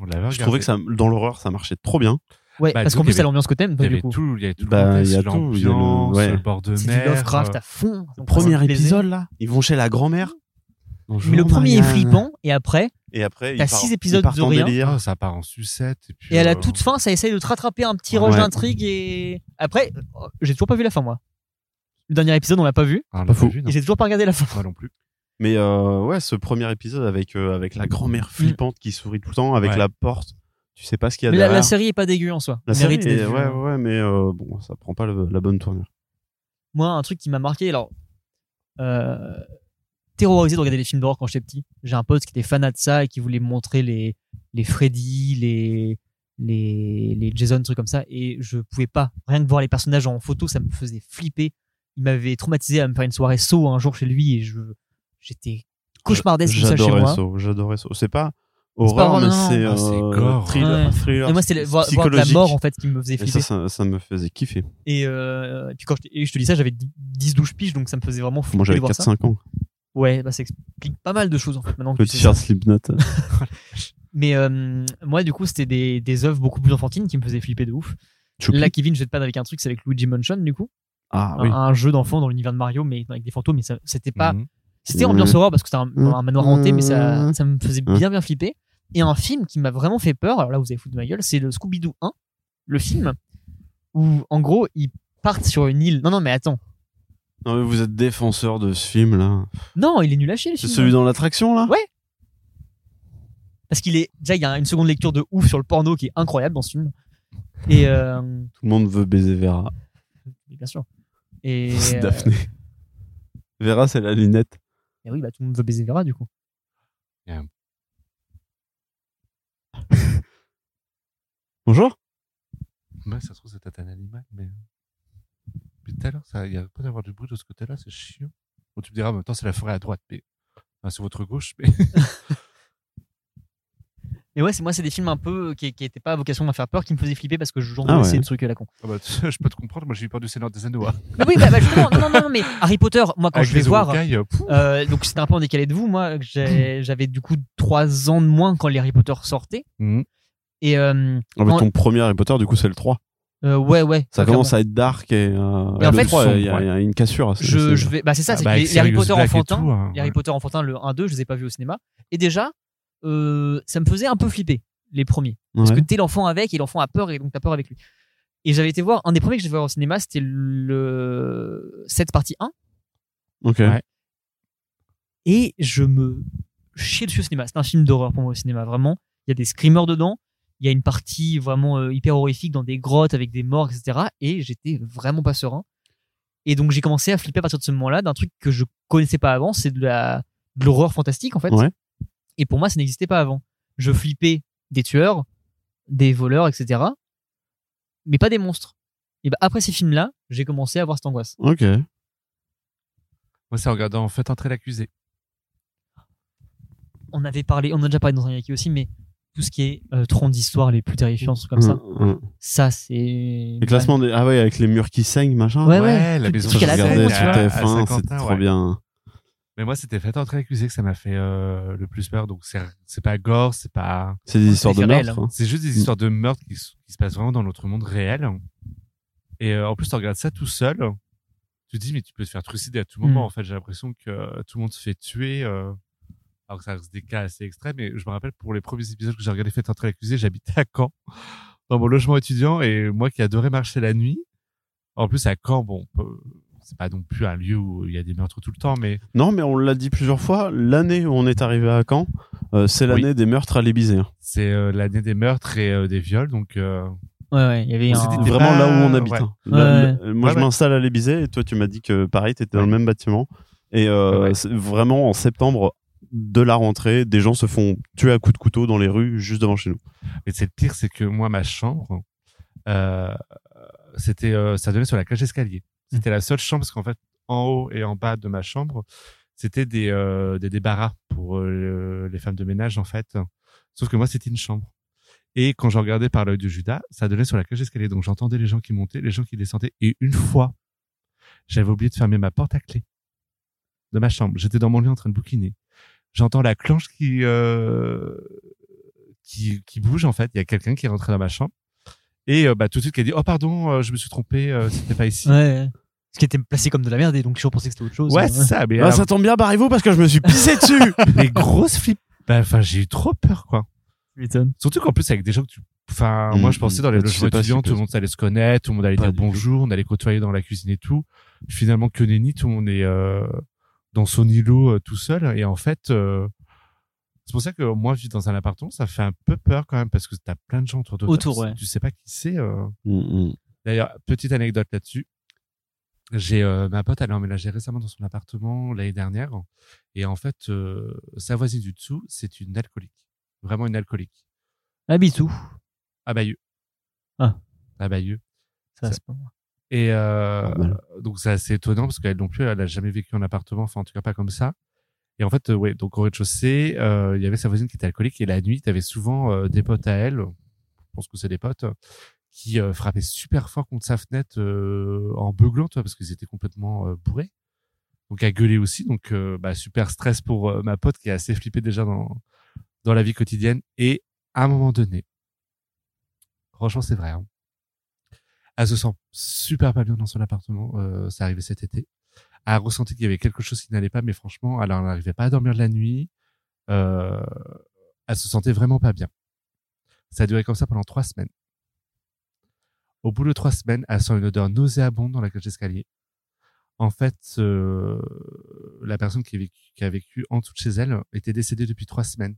On l'avait Je regardé. trouvais que ça, dans l'horreur, ça marchait trop bien. Ouais, Bah, parce qu'en il y plus, c'est l'ambiance que t'aimes, Il y avait tout, il y avait tout Bah, il y a tout, il y a le- ouais. le bord de C'est du mer. Lovecraft euh, à fond. Premier épisode là, ils vont chez la grand-mère. Mais le Bonjour, premier est Marianne. flippant, et après, Et après, T'as six épisodes de en rien. délire. ah, ça part en sucette. Et, puis, et à la euh, toute fin, ça essaye de te rattraper un petit rush Ouais. d'intrigue, et après, j'ai toujours pas vu la fin, moi. Le dernier épisode, on l'a pas vu, Ah, l'a Pas fou. vu, non. et j'ai toujours pas regardé la fin. Moi non plus. Mais euh, ouais, ce premier épisode avec euh, avec la grand-mère flippante qui sourit tout le temps, avec Ouais. la porte, tu sais pas ce qu'il y a Mais la, derrière. la série est pas dégueu en soi. La série, est- d'être vue. ouais, ouais, mais euh, bon, ça prend pas le- la bonne tournure. Moi, un truc qui m'a marqué, alors, euh, terrorisé de regarder les films d'horreur quand j'étais petit. J'ai un pote qui était fanat de ça et qui voulait me montrer les, les Freddy, les, les, les Jason, trucs comme ça. Et je pouvais pas. Rien que voir les personnages en photo, ça me faisait flipper. Il m'avait traumatisé à me faire une soirée saut un jour chez lui et je, j'étais cauchemardesque ça chez J'adorais moi. ça. J'adorais ça. C'est pas horreur, mais c'est Ah, c'est euh, gore. thriller, Ouais. thriller Et moi, c'était voir, voir de la psychologique. mort en fait qui me faisait Et flipper. ça, ça, ça me faisait kiffer. Et, euh, et puis quand je, et je te dis ça, j'avais 10-12 piges, donc ça me faisait vraiment flipper Moi, j'avais voir ça. 4-5 ans. Ouais, bah ça explique pas mal de choses en fait. Maintenant ça. t-shirt Slipknot. Mais euh, moi, du coup, c'était des, des œuvres beaucoup plus enfantines qui me faisaient flipper de ouf. Choupi. Là, Kevin, je vais te parler avec un truc, c'est avec Luigi Mansion, du coup. Ah un, oui. un jeu d'enfant dans l'univers de Mario, mais avec des fantômes, mais c'était pas. Mhm. C'était ambiance horreur parce que c'était un, un manoir hanté, mais ça, ça me faisait bien, bien flipper. Et un film qui m'a vraiment fait peur, alors là, vous allez foutre de ma gueule, c'est le Scooby-Doo 1, le film, où, en gros, ils partent sur une île. Non, non, mais attends. Non, mais vous êtes défenseur de ce film là. Non, il est nul à chier, le C'est film. celui dans l'attraction là? Ouais. Parce qu'il est. Déjà, il y a une seconde lecture de ouf sur le porno qui est incroyable dans ce film. Et. Euh, Tout le monde veut baiser Vera. bien sûr. Et. C'est euh, Daphné. Vera, c'est la lunette. et oui, bah, tout le monde veut baiser Vera, du coup. Bonjour. Ouais, ça se trouve, c'était un animal, mais. Puis tout à l'heure, ça- il y a pas d'avoir du bruit de ce côté-là, c'est chiant. Bon, tu me diras, en même temps, c'est la forêt à droite, mais. Enfin, c'est votre gauche, mais. Mais ouais, c'est moi, c'est des films un peu qui, qui étaient pas à vocation à faire peur, qui me faisaient flipper parce que j'en Ah ouais. ces trucs à la con. Ah bah, je peux te comprendre, moi j'ai eu peur du Seigneur des Anneaux. hein. Mais oui, bah, bah, justement, non, non, non, mais Harry Potter, moi, quand Avec je vais les voir. Euh, Euh, donc c'était un peu en décalé de vous. Moi, j'avais du coup trois ans de moins quand les Harry Potter sortaient. mhm. Et euh, Ah, mais En- ton premier Harry Potter, du coup, c'est le 3. euh, ouais, ouais. Ça clairement. commence à être dark et. Euh, Et en le fait- 3, il y, a- y une cassure. c'est- Je, c'est- je vais. Bah c'est ça, Ah c'est bah, que les, les Harry Potter enfantins, tout, hein, les Harry. Potter enfantins, le 1, 2, je les ai pas vus au cinéma. Et déjà, euh, ça me faisait un peu flipper les premiers. Parce Ouais. que t'es l'enfant avec et l'enfant a peur et donc t'as peur avec lui. Et j'avais été voir un des premiers que j'ai voir au cinéma, c'était le 7 partie 1. Ok. Ouais. et je me chiais dessus au cinéma. C'est un film d'horreur pour moi au cinéma, vraiment. Il y a des screamers dedans. Il y a une partie vraiment euh, hyper horrifique dans des grottes avec des morts, etc. Et j'étais vraiment pas serein. Et donc j'ai commencé à flipper à partir de ce moment-là d'un truc que je connaissais pas avant, c'est de la de l'horreur fantastique en fait. Ouais. Et pour moi, ça n'existait pas avant. Je flippais des tueurs, des voleurs, etc. Mais pas des monstres. Et bah, après ces films-là, j'ai commencé à avoir cette angoisse. Ok. Moi, c'est en regardant en fait entrer l'accusé. on avait parlé, on en a déjà parlé dans un Yaki aussi, mais tout ce qui est euh, tronc d'histoire les plus terrifiants, trucs comme ça, Hum, hum. ça c'est. Les classements des... Ah ouais, avec les murs qui saignent, machin. Ouais, ouais. la Tout- maison tout ce Ça, qu'elle je a regardais fait, sur tu vois, TF1, à c'était Saint-Quentin, trop ouais. bien. Mais moi, c'était fait entrer l'accusé que ça m'a fait euh, le plus peur. Donc, c'est c'est pas gore, c'est pas. C'est des histoires de meurtre. hein. hein. C'est juste des histoires de meurtres qui, se passent vraiment dans notre monde réel. Et euh, en plus, tu regardes ça tout seul. Tu te dis, mais tu peux te faire trucider à tout moment. Mm. En fait, j'ai l'impression que euh, tout le monde se fait tuer. euh, alors que ça reste des cas assez extrêmes. Et je me rappelle, pour les premiers épisodes que j'ai regardé fait entrer l'accusé, j'habitais à Caen, dans mon logement étudiant. Et moi qui adorais marcher la nuit. En plus, à Caen, bon, euh, c'est pas non plus un lieu où il y a des meurtres tout le temps, mais Non, mais on l'a dit plusieurs fois, l'année où on est arrivé à Caen, euh, c'est l'année des meurtres à l'Élysée. hein. c'est euh, l'année des meurtres et euh, des viols. Donc, euh, Ouais, ouais, il y avait un. Vraiment pas- là où on habite. ouais. hein. Là, le- moi, Ouais, je ouais. m'installe à l'Élysée et toi, tu m'as dit que pareil, t'étais dans Ouais. le même bâtiment. Et euh, vraiment en septembre de la rentrée, des gens se font tuer à coups de couteau dans les rues juste devant chez nous. Et c'est le pire, c'est que moi, ma chambre, euh, c'était, euh, ça donnait sur la cage d'escalier. C'était la seule chambre parce qu'en fait, en haut et en bas de ma chambre, c'était des, euh, des débarras pour euh, les femmes de ménage en fait. Sauf que moi, c'était une chambre. Et quand je regardais par l'œil de Judas, ça donnait sur la cage d'escalier. Donc j'entendais les gens qui montaient, les gens qui descendaient. Et une fois, j'avais oublié de fermer ma porte à clé de ma chambre. J'étais dans mon lit en train de bouquiner. J'entends la cloche qui, euh, qui, qui bouge en fait. Il y a quelqu'un qui est rentré dans ma chambre. Et euh, bah, tout de suite, qui a dit Oh, pardon, euh, je me suis trompé, euh, c'était pas ici. Ouais. Ce qui était placé comme de la merde et donc je pensais que c'était autre chose. Ouais, c'est ça. Mais Ah, alors, ça tombe bien, barrez-vous parce que je me suis pissé dessus. les grosses flips. Bah, Enfin, j'ai eu trop peur, quoi. Surtout qu'en plus, avec des gens que tu. Enfin, Mm, moi, je pensais dans les mm. Tu logements étudiants, tout le monde allait se connaître, tout le monde allait Pas dire bonjour, on allait côtoyer dans la cuisine et tout. Finalement, que nenni, tout le monde est euh, dans son îlot euh, tout seul. Et en fait, euh, c'est pour ça que moi, vivre dans un appartement, ça fait un peu peur quand même parce que t'as plein de gens autour de toi. Autour, Tu ouais. Tu sais pas qui c'est. euh. Mm, mm. D'ailleurs, petite anecdote là-dessus. J'ai euh, ma pote, elle a emménagé récemment dans son appartement l'année dernière, et en fait, euh, sa voisine du dessous, c'est une alcoolique, vraiment une alcoolique, Ah, bisous. à Bayeux. Ah. À Bayeux. Ça, Ça- c'est pas moi. Et euh, donc c'est assez étonnant parce qu'elle non plus, elle a jamais vécu en appartement, enfin en tout cas pas comme ça. Et en fait, euh, ouais, donc au rez-de-chaussée, euh, il y avait sa voisine qui était alcoolique et la nuit, tu avais souvent euh, des potes à elle, je pense que c'est des potes, qui frappaient super fort contre sa fenêtre en beuglant, toi, parce qu'ils étaient complètement bourrés. Donc à gueuler aussi, donc euh, bah, super stress pour ma pote qui est assez flippée déjà dans dans la vie quotidienne. Et à un moment donné, franchement, c'est vrai. hein, elle se sent super pas bien dans son appartement. Euh, ça arrivait cet été. A ressenti qu'il y avait quelque chose qui n'allait pas, mais franchement, elle n'arrivait pas à dormir de la nuit. Euh, elle se sentait vraiment pas bien. Ça a duré comme ça pendant trois semaines. Au bout de trois semaines, elle sent une odeur nauséabonde dans la cage d'escalier. En fait, euh, la personne qui a, vécu, qui a vécu en dessous de chez elle était décédée depuis trois semaines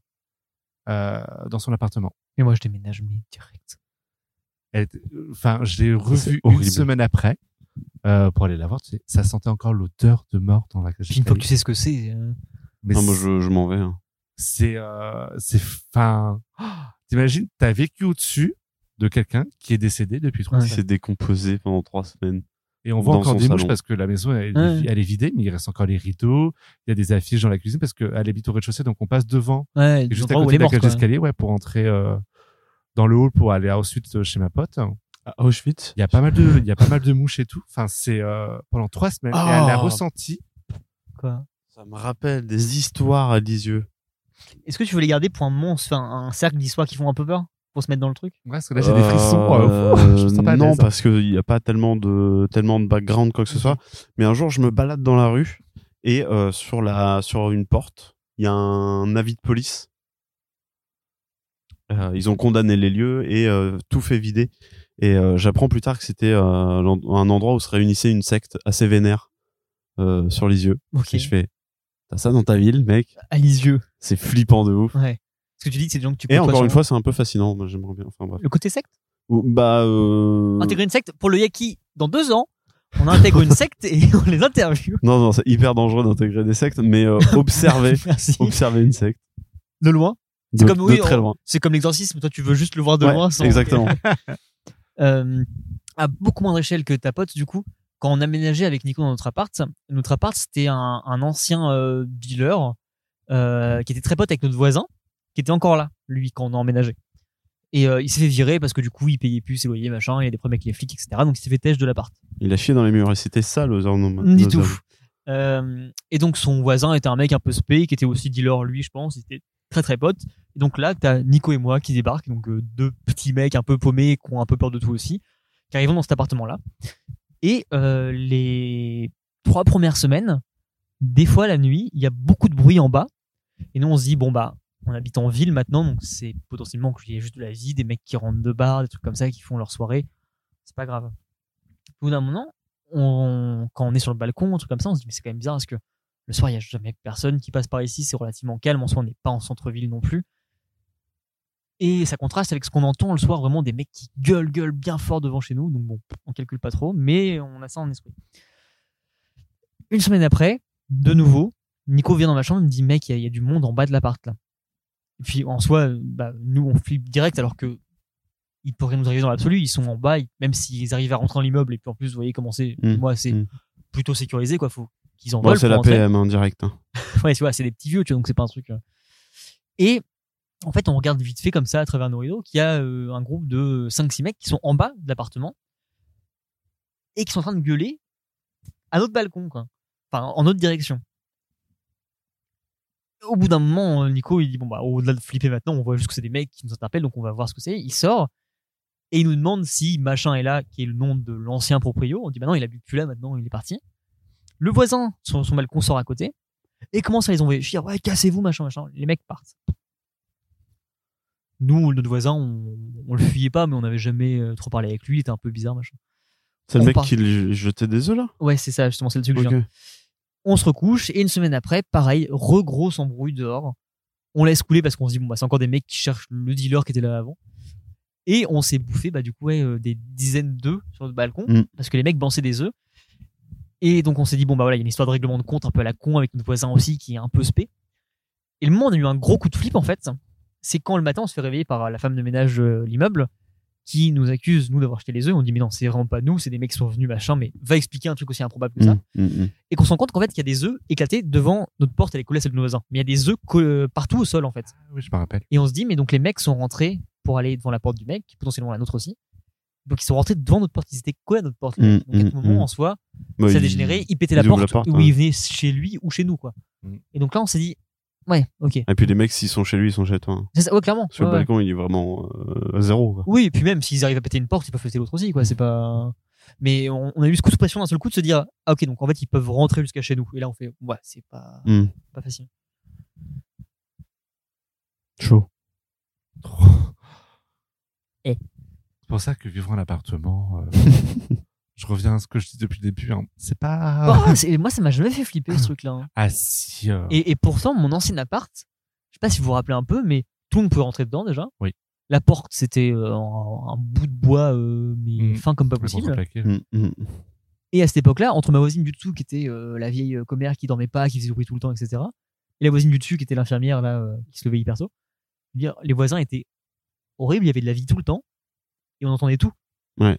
euh, dans son appartement. Mais moi, je déménage mais direct. Enfin, je l'ai revu une horrible. semaine après euh, pour aller la voir. Tu sais, ça sentait encore l'odeur de mort dans la cage Puis une fois que tu sais ce que c'est. euh, Mais Non, moi, je, je m'en vais. hein. c'est euh, c'est fin t'imagines t'as vécu au-dessus de quelqu'un qui est décédé depuis trois Ouais. semaines C'est décomposé pendant trois semaines. et on voit dans encore son des mouches salon. parce que la maison elle, Ouais. elle est vidée mais il reste encore les rideaux il y a des affiches dans la cuisine parce qu'elle habite au rez-de-chaussée donc on passe devant Ouais, et juste à l'endroit où côté elle de la cage quoi. d'escalier ouais pour entrer euh, dans le hall pour aller ensuite euh, chez ma pote À Auschwitz il y a pas mal de il y a pas mal de mouches et tout enfin c'est euh, pendant trois semaines et elle a Oh. ressenti quoi? Ça me rappelle des histoires à Lisieux. Est-ce que tu veux les garder pour un monstre, enfin, un cercle d'histoires qui font un peu peur Pour se mettre dans le truc? Ouais, parce que là j'ai des frissons euh, Euh, je pas non, parce qu'il n'y a pas tellement de, tellement de background, quoi que ce soit. Mais un jour, je me balade dans la rue et euh, sur, la, sur une porte, il y a un avis de police. Euh, ils ont condamné les lieux et euh, tout fait vider. Et euh, j'apprends plus tard que c'était euh, un endroit où se réunissait une secte assez vénère euh, sur les yeux. Ok. Et je fais, t'as ça dans ta ville, mec? À Lisieux. C'est flippant de ouf. Ouais. Est-ce que tu dis que c'est des gens que tu Et côtoies encore une fois, c'est un peu fascinant. Moi, j'aimerais bien. Enfin bref. Le côté secte? Ou- Bah. Euh... Intégrer une secte Pour le Yaki, dans deux ans, on intègre une secte et on les interviewe. Non, non, c'est hyper dangereux d'intégrer des sectes, mais euh, observer, Merci. observer une secte. De loin? De, C'est comme, de oui, très loin. C'est comme l'exorcisme, toi tu veux juste le voir de Ouais, loin. Sans... Exactement. Euh, à beaucoup moindre échelle que ta pote, du coup, quand on aménageait avec Nico dans notre appart, notre appart c'était un, un ancien euh, dealer euh, qui était très pote avec notre voisin, qui était encore là, lui, quand on a emménagé. Et euh, il s'est fait virer parce que du coup il payait plus ses loyers, machin, il y a des problèmes avec les flics, etc. Donc il s'est fait têche de l'appart. Il a chié dans les murs et c'était sale aux. Du tout. Et donc son voisin était un mec un peu spé, qui était aussi dealer lui, je pense. Ils étaient très très potes. Et donc là, t'as Nico et moi qui débarquent, donc euh, deux petits mecs un peu paumés, qui ont un peu peur de tout aussi, qui arrivent dans cet appartement-là. Et euh, les trois premières semaines, des fois la nuit, il y a beaucoup de bruit en bas. Et nous on se dit bon bah, on habite en ville maintenant, donc c'est potentiellement qu'il y ait juste de la vie, des mecs qui rentrent de bar, des trucs comme ça, qui font leur soirée. C'est pas grave. Au bout d'un moment, quand on est sur le balcon, un truc comme ça, on se dit mais c'est quand même bizarre parce que le soir il y a jamais personne qui passe par ici, c'est relativement calme. En soi, on n'est pas en centre-ville non plus. Et ça contraste avec ce qu'on entend le soir, vraiment des mecs qui gueulent, gueulent bien fort devant chez nous. Donc bon, on calcule pas trop, mais on a ça en esprit. Une semaine après, de nouveau, Nico vient dans ma chambre, il me dit mec, il y, a- il y a du monde en bas de l'appart là. Et puis en soi, euh, bah, nous on flippe direct alors que ils pourraient nous arriver dans l'absolu. Ils sont en bas, ils- même s'ils arrivent à rentrer dans l'immeuble et puis en plus, vous voyez comment c'est. Mm, Moi, c'est mm. plutôt sécurisé quoi. Faut qu'ils en Bon, c'est la. PM indirect. Hein. Ouais, tu vois, c'est des petits vieux, tu vois, donc c'est pas un truc. euh. Et en fait, on regarde vite fait comme ça à travers nos rideaux qu'il y a euh, un groupe de 5-6 mecs qui sont en bas de l'appartement et qui sont en train de gueuler à notre balcon, quoi. Enfin, en notre direction. Au bout d'un moment, euh, Nico, il dit bon bah au-delà de flipper maintenant, on voit juste que c'est des mecs qui nous interpellent, donc on va voir ce que c'est. Il sort et il nous demande si machin est là, qui est le nom de l'ancien proprio. On dit bah non, il habite plus là maintenant, il est parti. Le voisin, son, balcon sort à côté et commence à les envoyer chier. Ouais, cassez-vous, machin, machin. Les mecs partent. Nous, notre voisin, on, on le fuyait pas, mais on n'avait jamais euh, trop parlé avec lui. Il était un peu bizarre, machin. C'est le mec part. qui jetait des œufs là? Ouais, c'est ça, justement, c'est le truc que. On se recouche et une semaine après, pareil, regros embrouille dehors. On laisse couler parce qu'on se dit bon bah c'est encore des mecs qui cherchent le dealer qui était là avant. Et on s'est bouffé bah du coup ouais, euh, des dizaines d'œufs sur le balcon Mm. parce que les mecs bançaient des œufs. Et donc on s'est dit bon bah voilà il y a une histoire de règlement de compte un peu à la con avec notre voisin aussi qui est un peu spé. Et le moment on a eu un gros coup de flip en fait, c'est quand le matin on se fait réveiller par la femme de ménage de l'immeuble qui nous accuse, nous, d'avoir jeté les œufs. On dit, mais non, c'est vraiment pas nous, c'est des mecs qui sont venus, machin, mais va expliquer un truc aussi improbable que ça. Mm, mm, mm. Et qu'on se rend compte qu'en fait, il y a des œufs éclatés devant notre porte, elle est collée à celle de nos voisins. Mais il y a des œufs euh, partout au sol, en fait. Oui, je me rappelle. Et on se dit, mais donc les mecs sont rentrés pour aller devant la porte du mec, potentiellement la nôtre aussi. Donc ils sont rentrés devant notre porte, ils étaient collés à notre porte. Mm, mecs. Donc à tout moment, en soi, Bah, ça il- dégénérait, ils pétaient il la porte, la porte, ou ouais. ils venaient chez lui ou chez nous, quoi. Et donc là, on s'est dit, ouais, ok. Et puis les mecs, s'ils sont chez lui, ils sont chez toi. hein. C'est ça, ouais, clairement. Sur Ouais, le ouais. balcon, il est vraiment euh, à zéro. quoi. Oui, et puis même s'ils arrivent à péter une porte, ils peuvent péter l'autre aussi, quoi. C'est pas. Mais on, on a eu ce coup de pression d'un seul coup de se dire, ah ok, donc en fait ils peuvent rentrer jusqu'à chez nous. Et là on fait, ouais, c'est pas, Mm. pas facile. Chaud. Eh. C'est pour ça que vivre en appartement, euh, je reviens à ce que je dis depuis le début, hein, c'est pas... Oh, moi ça m'a jamais fait flipper ce truc-là. hein. Ah si, euh, Et, et pourtant, mon ancien appart, je sais pas si vous vous rappelez un peu, mais tout le monde peut rentrer dedans déjà. Oui. La porte, c'était euh, un, un bout de bois, euh, mais Mm. fin comme pas le possible. contreplaqué. Mm, mm. Et à cette époque-là, entre ma voisine du dessous, qui était euh, la vieille euh, commère qui dormait pas, qui faisait du bruit tout le temps, etc., et la voisine du dessus, qui était l'infirmière, là, euh, qui se levait hyper tôt, les voisins étaient horribles, il y avait de la vie tout le temps, et on entendait tout. Ouais.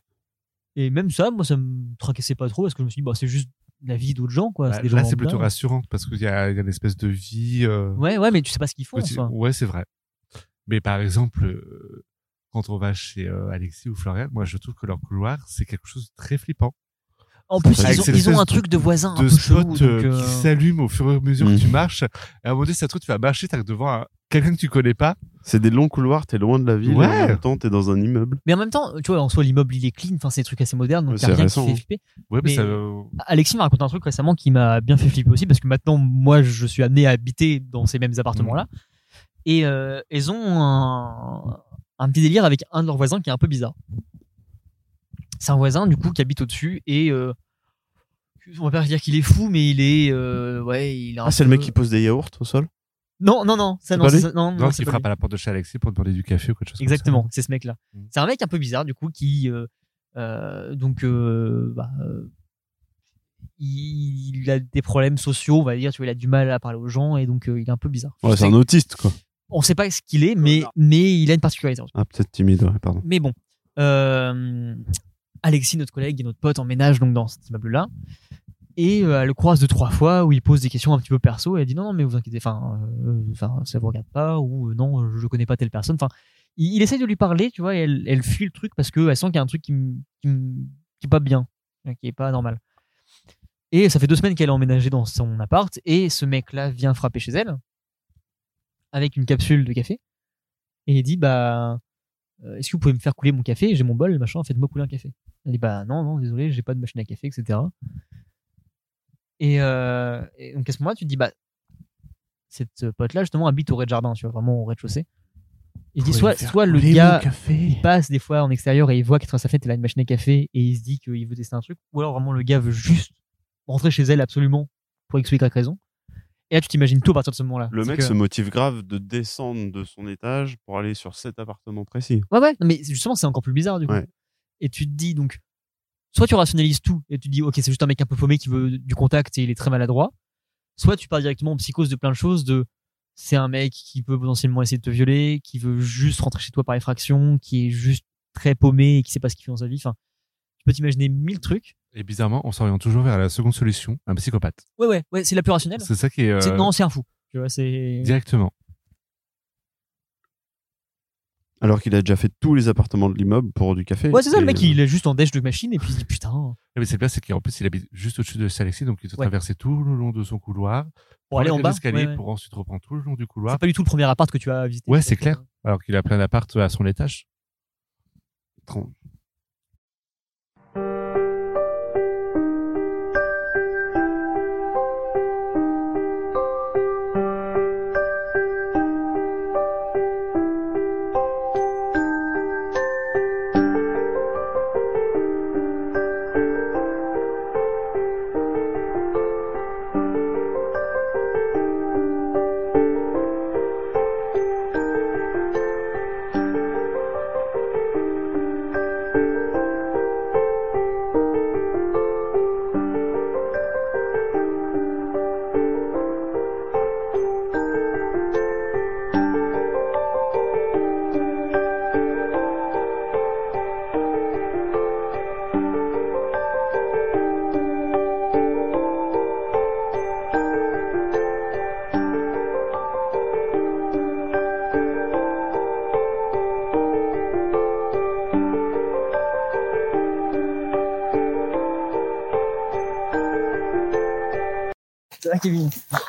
Et même ça, moi, ça me tracassait pas trop, parce que je me suis dit, bah, c'est juste la vie d'autres gens, quoi. Bah, des là, c'est plutôt rassurant parce qu'il y y a une espèce de vie. euh, Ouais, ouais, mais tu sais pas ce qu'ils font, petit-. Ouais, c'est vrai. Mais par exemple, euh, quand on va chez euh, Alexis ou Florian, moi, je trouve que leur couloir, c'est quelque chose de très flippant. En plus, ils ont, ils un truc de voisin un de peu chelou. spots euh, donc, euh, qui s'allument au fur et à mesure que tu marches. Et à un moment donné, ça te trouve, tu vas marcher, t'es devant un- quelqu'un que tu connais pas. C'est des longs couloirs, t'es loin de la ville, Ouais. et en même temps, t'es dans un immeuble. Mais en même temps, tu vois, en soi, l'immeuble, il est clean, enfin, c'est des trucs assez modernes, donc Ouais, a c'est rien récent, qui fait hein. flipper. Ouais, mais, Mais- ça, Alexis m'a raconté un truc récemment qui m'a bien fait flipper aussi parce que maintenant moi je suis amené à habiter dans ces mêmes appartements là et euh, ils ont un, un petit délire avec un de leurs voisins qui est un peu bizarre. C'est un voisin du coup qui habite au-dessus et euh, on va pas dire qu'il est fou mais il est euh, ouais il un Ah, c'est le mec qui pose des yaourts au sol? Non non non ça C'est non ça- non, non, non, c'est qui pas frappe lui. à la porte de chez Alexis pour demander du café ou quelque chose Exactement, c'est ce mec-là. Mm. C'est un mec un peu bizarre, du coup, qui. euh, euh, donc, euh, bah, il, il a des problèmes sociaux, on va dire, tu vois, il a du mal à parler aux gens, et donc euh, il est un peu bizarre. Ouais, c'est un autiste, quoi. On sait pas ce qu'il est, mais, mais il a une particularité. Ah, peut-être timide, ouais, pardon. Mais bon. Euh, Alexis, notre collègue et notre pote, emménage donc dans cet immeuble-là. Et euh, elle le croise deux, trois fois où il pose des questions un petit peu perso et elle dit non, non, mais vous inquiétez, enfin, euh, enfin ça vous regarde pas ou euh, non, euh, je connais pas telle personne. Enfin, il, il essaye de lui parler, tu vois, et elle, elle fuit le truc parce qu'elle sent qu'il y a un truc qui, qui, qui pas bien, qui est pas normal. Et ça fait deux semaines qu'elle est emménagée dans son appart et ce mec-là vient frapper chez elle avec une capsule de café et il dit bah euh, est-ce que vous pouvez me faire couler mon café? J'ai mon bol, machin, faites-moi couler un café. Elle dit bah non, non, désolé, j'ai pas de machine à café, etc. Et, euh, et donc à ce moment-là, tu te dis bah cette pote-là justement habite au rez-de-jardin, tu vois, vraiment au rez-de-chaussée. Il dit soit, soit le gars il passe des fois en extérieur et il voit qu'être à sa fête, elle a une machine à café et il se dit qu'il veut tester un truc, ou alors vraiment le gars veut juste rentrer chez elle absolument pour x ou y raison. Et là, tu t'imagines tout à partir de ce moment-là. Le mec que- se motive grave de descendre de son étage pour aller sur cet appartement précis. Ouais, ouais, non, mais justement, c'est encore plus bizarre du coup. Ouais. Et tu te dis donc, soit tu rationalises tout et tu dis, ok, c'est juste un mec un peu paumé qui veut du contact et il est très maladroit, soit tu pars directement en psychose de plein de choses, de c'est un mec qui peut potentiellement essayer de te violer, qui veut juste rentrer chez toi par effraction, qui est juste très paumé et qui sait pas ce qu'il fait dans sa vie. Enfin, tu peux t'imaginer mille trucs. Et bizarrement, on s'oriente toujours vers la seconde solution, un psychopathe. Ouais, ouais, ouais, c'est la plus rationnelle. C'est ça qui est. euh, C'est- Non, c'est un fou. Tu vois, c'est. Directement. Alors qu'il a déjà fait tous les appartements de l'immeuble pour du café. Ouais, c'est ça, le mec, euh, il est juste en déche de machine et puis il dit putain. Mais c'est bien, c'est qu'en plus, il habite juste au-dessus de Alexis, donc il doit Ouais. traverser tout le long de son couloir. Pour aller en bas. l'escalier ouais, ouais. pour ensuite reprendre tout le long du C'est couloir. pas du tout le premier appart que tu as visité. Ouais, c'est clair. Alors qu'il a plein d'appart à son étage.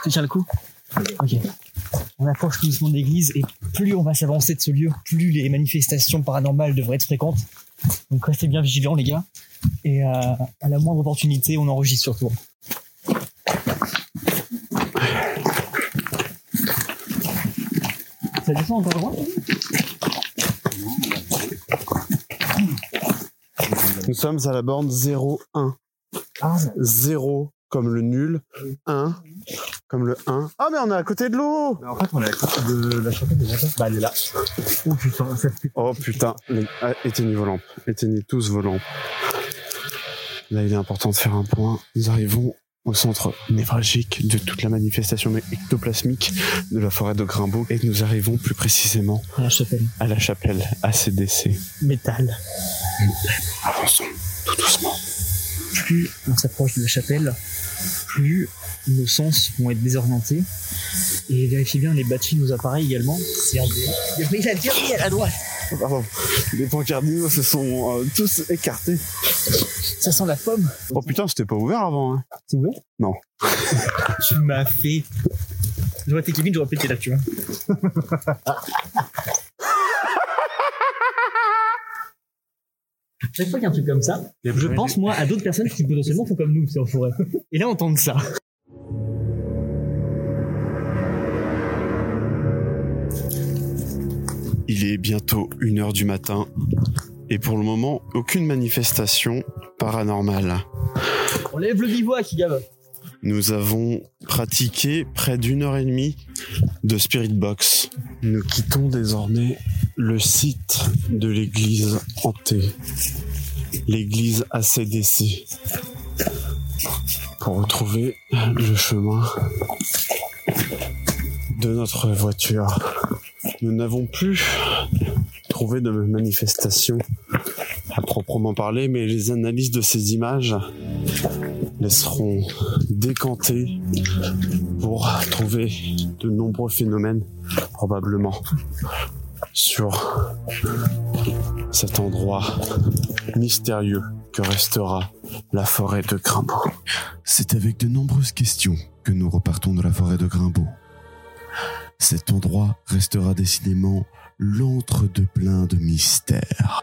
Tu tiens le coup Ok. On approche tout doucement de l'église et plus on va s'avancer de ce lieu, plus les manifestations paranormales devraient être fréquentes. Donc restez bien vigilants, les gars. Et euh, à la moindre opportunité, on enregistre surtout. Ça descend encore loin Nous sommes à la borne 0-1. Ah, 0 comme le nul, 1 comme le 1. Ah mais on est à côté de l'eau En fait, on est à côté de la chapelle des Bah, elle est là. oh putain, ça fait... Oh putain, les- ah, éteignez vos lampes, éteignez tous vos lampes. Là, il est important de faire un point. Nous arrivons au centre névralgique de toute la manifestation ectoplasmique de la forêt de Grimbaud et nous arrivons plus précisément à la chapelle. à la chapelle ACDC. Métal. Avançons tout doucement. plus on s'approche de la chapelle, plus nos sens vont être désorientés. Et vérifiez bien, les batteries nous apparaissent également. C'est en bleu. Mais il a viré à la droite. Pardon, les points cardinaux se sont euh, tous écartés. Ça sent la pomme. Oh putain, c'était pas ouvert avant. Hein. C'est ouvert Non. tu m'as fait. J'aurais été Kevin, j'aurais pété là, tu vois. Chaque fois qu'il y a un truc comme ça, je pense moi à d'autres personnes qui potentiellement font comme nous, c'est en forêt. Et là, on entend ça. Il est bientôt 1h du matin et pour le moment, aucune manifestation paranormale. On lève le bivouac, Gab. Nous avons pratiqué près d'une heure et demie de Spirit Box. Nous quittons désormais le site de l'église hantée, l'église ACDC, pour retrouver le chemin de notre voiture. Nous n'avons plus trouvé de manifestation à proprement parler, mais les analyses de ces images laisseront décanter pour trouver de nombreux phénomènes, probablement, sur cet endroit mystérieux que restera la forêt de Grimbaud. C'est avec de nombreuses questions que nous repartons de la forêt de Grimbaud. Cet endroit restera décidément l'antre de plein de mystères.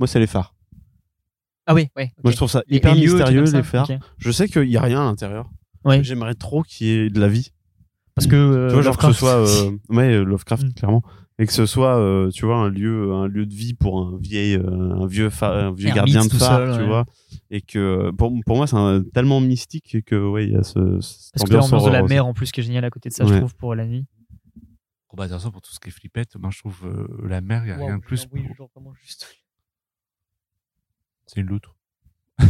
Moi, c'est les phares. Ah oui, ouais. Moi, je trouve ça hyper les mystérieux, les phares. Je sais qu'il y a rien à l'intérieur. Ouais. J'aimerais trop qu'il y ait de la vie. Parce que. euh, tu vois, genre que ce Lovecraft- soit, euh, ouais, euh, Lovecraft, Mm. clairement, et que ce soit, euh, tu vois, un lieu, un lieu de vie pour un vieil, euh, un vieux, un vieux gardien de phare, seul, tu ouais. vois, et que pour, pour moi, c'est un- tellement mystique que, ouais, il y a ce, cette Parce que l'ambiance de la mer en plus qui est géniale à côté de ça, je Ouais. trouve, pour la nuit. Bon, bah, de toute façon, pour tout ce qui est flippette, moi, je trouve euh, la mer, il n'y a rien de plus. Oui, pour- genre vraiment juste. C'est une loutre.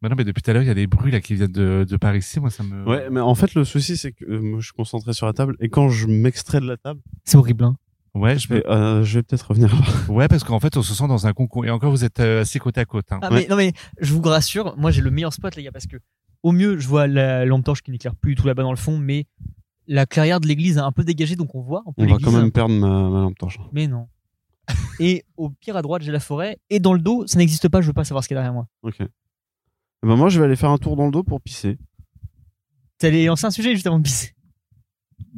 bah non, mais depuis tout à l'heure, il y a des bruits là qui viennent de, de par ici. Moi, ça me. Ouais, mais en fait, le souci, c'est que euh, moi, je suis concentré sur la table, et quand je m'extrais de la table, C'est horrible, hein. Ouais, je je vais, euh, je vais peut-être revenir. ouais, parce qu'en fait, on se sent dans un concours. Et encore, vous êtes euh, assez côte à côte. Hein. Ah, Ouais. mais non, mais je vous rassure, moi j'ai le meilleur spot, les gars, parce que au mieux, je vois la lampe torche qui n'éclaire plus du tout là-bas dans le fond, mais la clairière de l'église est un peu dégagée, donc on voit peu On va quand même perdre ma, ma lampe torche. Mais non. et au pire, à droite, j'ai la forêt, et dans le dos, ça n'existe pas, je veux pas savoir ce qu'il y a derrière moi. Ok. Eh Ben moi, je vais aller faire un tour dans le dos pour pisser. T'allais lancer un sujet juste avant de pisser.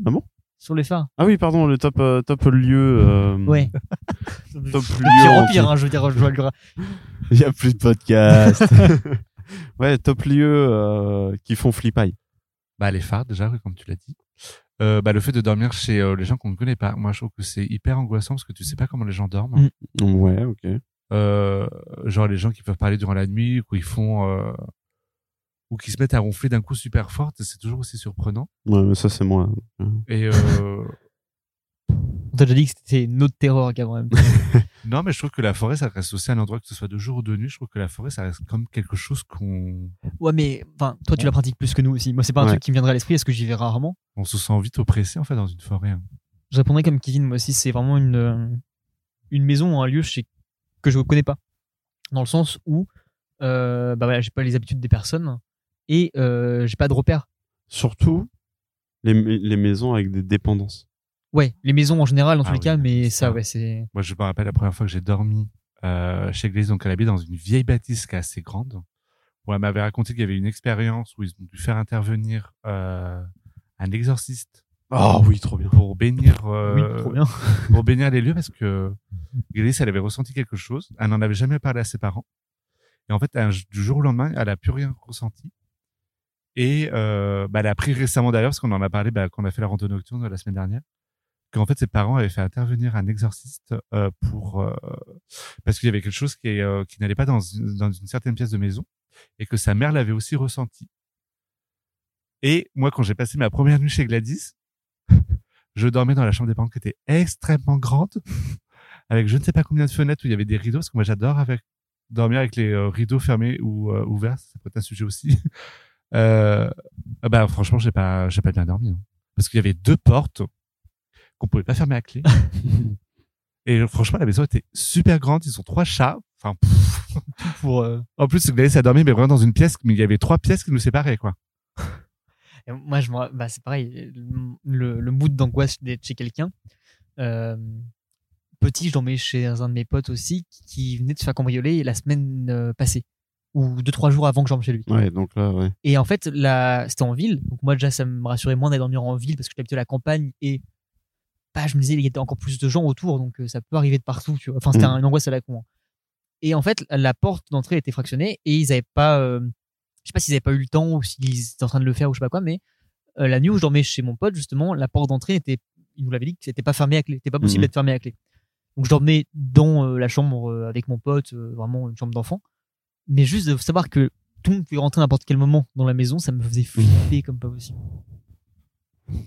Ah bon? Sur les phares. Ah oui, pardon, le top, euh, top lieu. euh, Ouais. Top Pire lieu. en entier. pire, hein, je veux dire, je vois le Il y a plus de podcast. ouais, top lieu euh, qui font flippaille. Bah, les phares, déjà, oui, comme tu l'as dit. Euh, bah, le fait de dormir chez euh, les gens qu'on ne connaît pas. Moi, je trouve que c'est hyper angoissant parce que tu sais pas comment les gens dorment. Mm. Ouais, ok. Euh, genre les gens qui peuvent parler durant la nuit, ou ils font, ou qui se mettent à ronfler d'un coup super fort, c'est toujours aussi surprenant. Ouais, mais ça, c'est moi. Et On t'a déjà dit que c'était une autre terreur même. non, mais je trouve que la forêt, ça reste aussi un endroit que ce soit de jour ou de nuit. Je trouve que la forêt, ça reste comme quelque chose qu'on ouais, mais enfin, toi, tu la pratiques plus que nous aussi. Moi, c'est pas un Ouais. truc qui me viendrait à l'esprit parce que j'y vais rarement. on se sent vite oppressé en fait dans une forêt. hein. Je répondrais comme Kevin, moi aussi, c'est vraiment une, euh, une maison ou un lieu chez, que je ne connais pas. Dans le sens où, euh, bah voilà, j'ai pas les habitudes des personnes et euh, j'ai pas de repères. Surtout les, les maisons avec des dépendances. Ouais, les maisons en général, dans tous Ah les oui, cas, mais ça, ça. ouais, c'est. Moi, je me rappelle la première fois que j'ai dormi euh, chez Glaise, donc elle habite dans une vieille bâtisse qui est assez grande. Où elle m'avait raconté qu'il y avait une expérience où ils ont dû faire intervenir euh, un exorciste Oh oui, trop bien. pour bénir, euh, Oui, trop bien. pour bénir les lieux parce que Glaise, elle avait ressenti quelque chose. Elle n'en avait jamais parlé à ses parents. Et en fait, un- du jour au lendemain, elle a plus rien ressenti. Et euh, bah, elle a appris récemment d'ailleurs, parce qu'on en a parlé bah, quand on a fait la randonnée nocturne la semaine dernière, qu'en fait ses parents avaient fait intervenir un exorciste euh, pour euh, parce qu'il y avait quelque chose qui, euh, qui n'allait pas dans dans une certaine pièce de maison et que sa mère l'avait aussi ressenti. Et moi, quand j'ai passé ma première nuit chez Gladys, je dormais dans la chambre des parents qui était extrêmement grande, avec je ne sais pas combien de fenêtres où il y avait des rideaux, parce que moi j'adore avec dormir avec les euh, rideaux fermés ou euh, ouverts, ça peut être un sujet aussi. Euh, ah bah franchement, j'ai pas, j'ai pas bien dormi, hein. parce qu'il y avait deux portes qu'on pouvait pas fermer à clé. Et franchement, la maison était super grande. Ils ont trois chats. Enfin, pff. Pour, euh, en plus, Gladys a dormi, mais vraiment dans une pièce, mais il y avait trois pièces qui nous séparaient, quoi. Et moi, je me bah, c'est pareil, le, le mood d'angoisse d'être chez quelqu'un. Euh, petit, je dormais chez un de mes potes aussi qui- venait de se faire cambrioler la semaine euh, passée, ou deux, trois jours avant que je dorme chez lui. Ouais, donc là, ouais. Et en fait, là, c'était en ville. Donc moi, déjà, ça me rassurait moins d'aller dormir en ville parce que j'habitais à la campagne et bah, je me disais, il y avait encore plus de gens autour, donc euh, ça peut arriver de partout. Tu vois. Enfin, c'était Mm. un- une angoisse à la con. hein. Et en fait, la porte d'entrée était fractionnée et ils avaient pas, euh, je sais pas s'ils avaient pas eu le temps ou s'ils étaient en train de le faire ou je sais pas quoi, mais euh, la nuit où je dormais chez mon pote, justement, la porte d'entrée était, il nous l'avait dit que c'était pas fermé à clé, c'était pas possible Mhm. d'être fermé à clé. Donc je dormais dans euh, la chambre avec mon pote, vraiment une chambre d'enfant. Mais juste de savoir que tout le monde pouvait rentrer à n'importe quel moment dans la maison, ça me faisait flipper comme pas possible.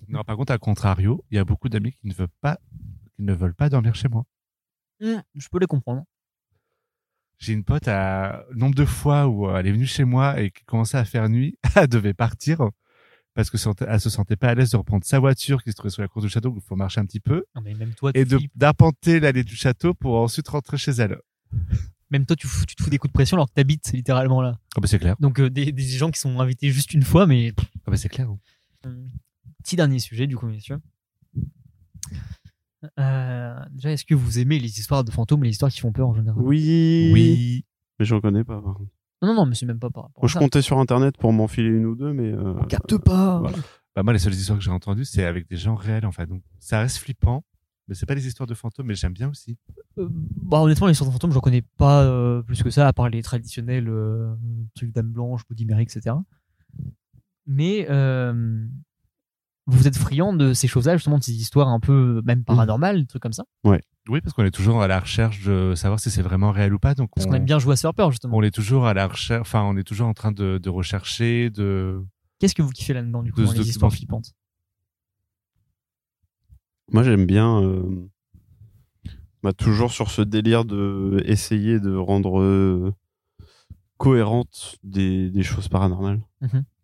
Non, par contre, à contrario, il y a beaucoup d'amis qui ne veulent pas, qui ne veulent pas dormir chez moi. Hum, je peux les comprendre. J'ai une pote à nombre de fois où euh, elle est venue chez moi et qui commençait à faire nuit, elle devait partir parce que elle se sentait pas à l'aise de reprendre sa voiture qui se trouvait sur la cour du château, où il faut marcher un petit peu, Non, mais même toi, et d'arpenter l'allée du château pour ensuite rentrer chez elle. même toi, tu, fous- tu te fous des coups de pression alors que t'habites littéralement là. Ah bah c'est clair. Donc euh, des, des gens qui sont invités juste une fois, mais Ah bah c'est clair. Hum. Petit dernier sujet, du coup, messieurs. Euh, déjà, est-ce que vous aimez les histoires de fantômes, les histoires qui font peur en général? Oui. Oui. Mais j'en connais pas. par contre. Non, non, non, mais c'est même pas par rapport Moi, à je ça. comptais sur internet pour m'enfiler une ou deux, mais. euh, On capte pas. voilà. Bah moi les seules histoires que j'ai entendues c'est avec des gens réels en fait. Donc ça reste flippant, mais c'est pas des histoires de fantômes, mais j'aime bien aussi. Euh, bah, honnêtement, les histoires de fantômes, j'en connais pas euh, plus que ça, à part les traditionnels euh, trucs Dame Blanche, Mary, etc. Mais euh, vous êtes friand de ces choses-là, justement, de ces histoires un peu même paranormales, des trucs comme ça? Oui, parce qu'on est toujours à la recherche de savoir si c'est vraiment réel ou pas. Donc Parce on, qu'on aime bien jouer à se faire peur, justement. on est toujours à la recherche, enfin on est toujours en train de, de rechercher, de Qu'est-ce que vous kiffez là-dedans, du coup, De dans les histoires flippantes? Moi, j'aime bien. euh, bah, toujours sur ce délire de essayer de rendre euh, cohérentes des, des choses paranormales.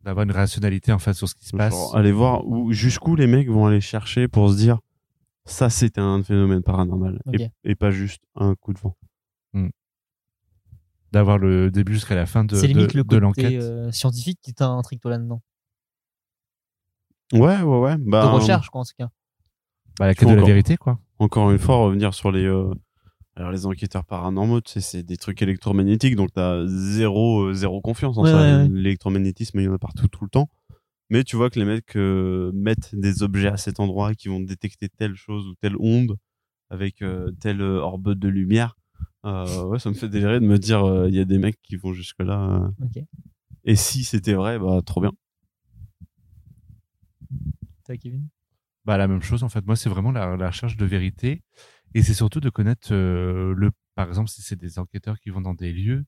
D'avoir une rationalité en fait sur ce qui se passe. Genre, aller voir où, jusqu'où les mecs vont aller chercher pour se dire ça, c'était un phénomène paranormal et, et pas juste un coup de vent. D'avoir le début jusqu'à la fin de, C'est de, limite le de côté l'enquête. euh, scientifique qui t'intrigue toi là-dedans. Ouais, ouais, ouais. Bah, De recherche, quoi, en tout cas. Bah, la quête de la Encore. vérité quoi. Encore une fois, revenir sur les. euh, alors, les enquêteurs paranormaux, tu sais, c'est des trucs électromagnétiques, donc t'as zéro, euh, zéro confiance en Ouais, ça. ouais, ouais. L'électromagnétisme, il y en a partout, tout le temps. Mais tu vois que les mecs euh, mettent des objets à cet endroit qui vont détecter telle chose ou telle onde avec euh, telle orbe de lumière. Euh, ouais, ça me fait délirer de me dire, euh, il y a des mecs qui vont jusque-là. euh, Ok. et si c'était vrai, bah trop bien. Toi, Kevin? Bah la même chose en fait. Moi c'est vraiment la, la recherche de vérité et c'est surtout de connaître euh, le par exemple, si c'est des enquêteurs qui vont dans des lieux,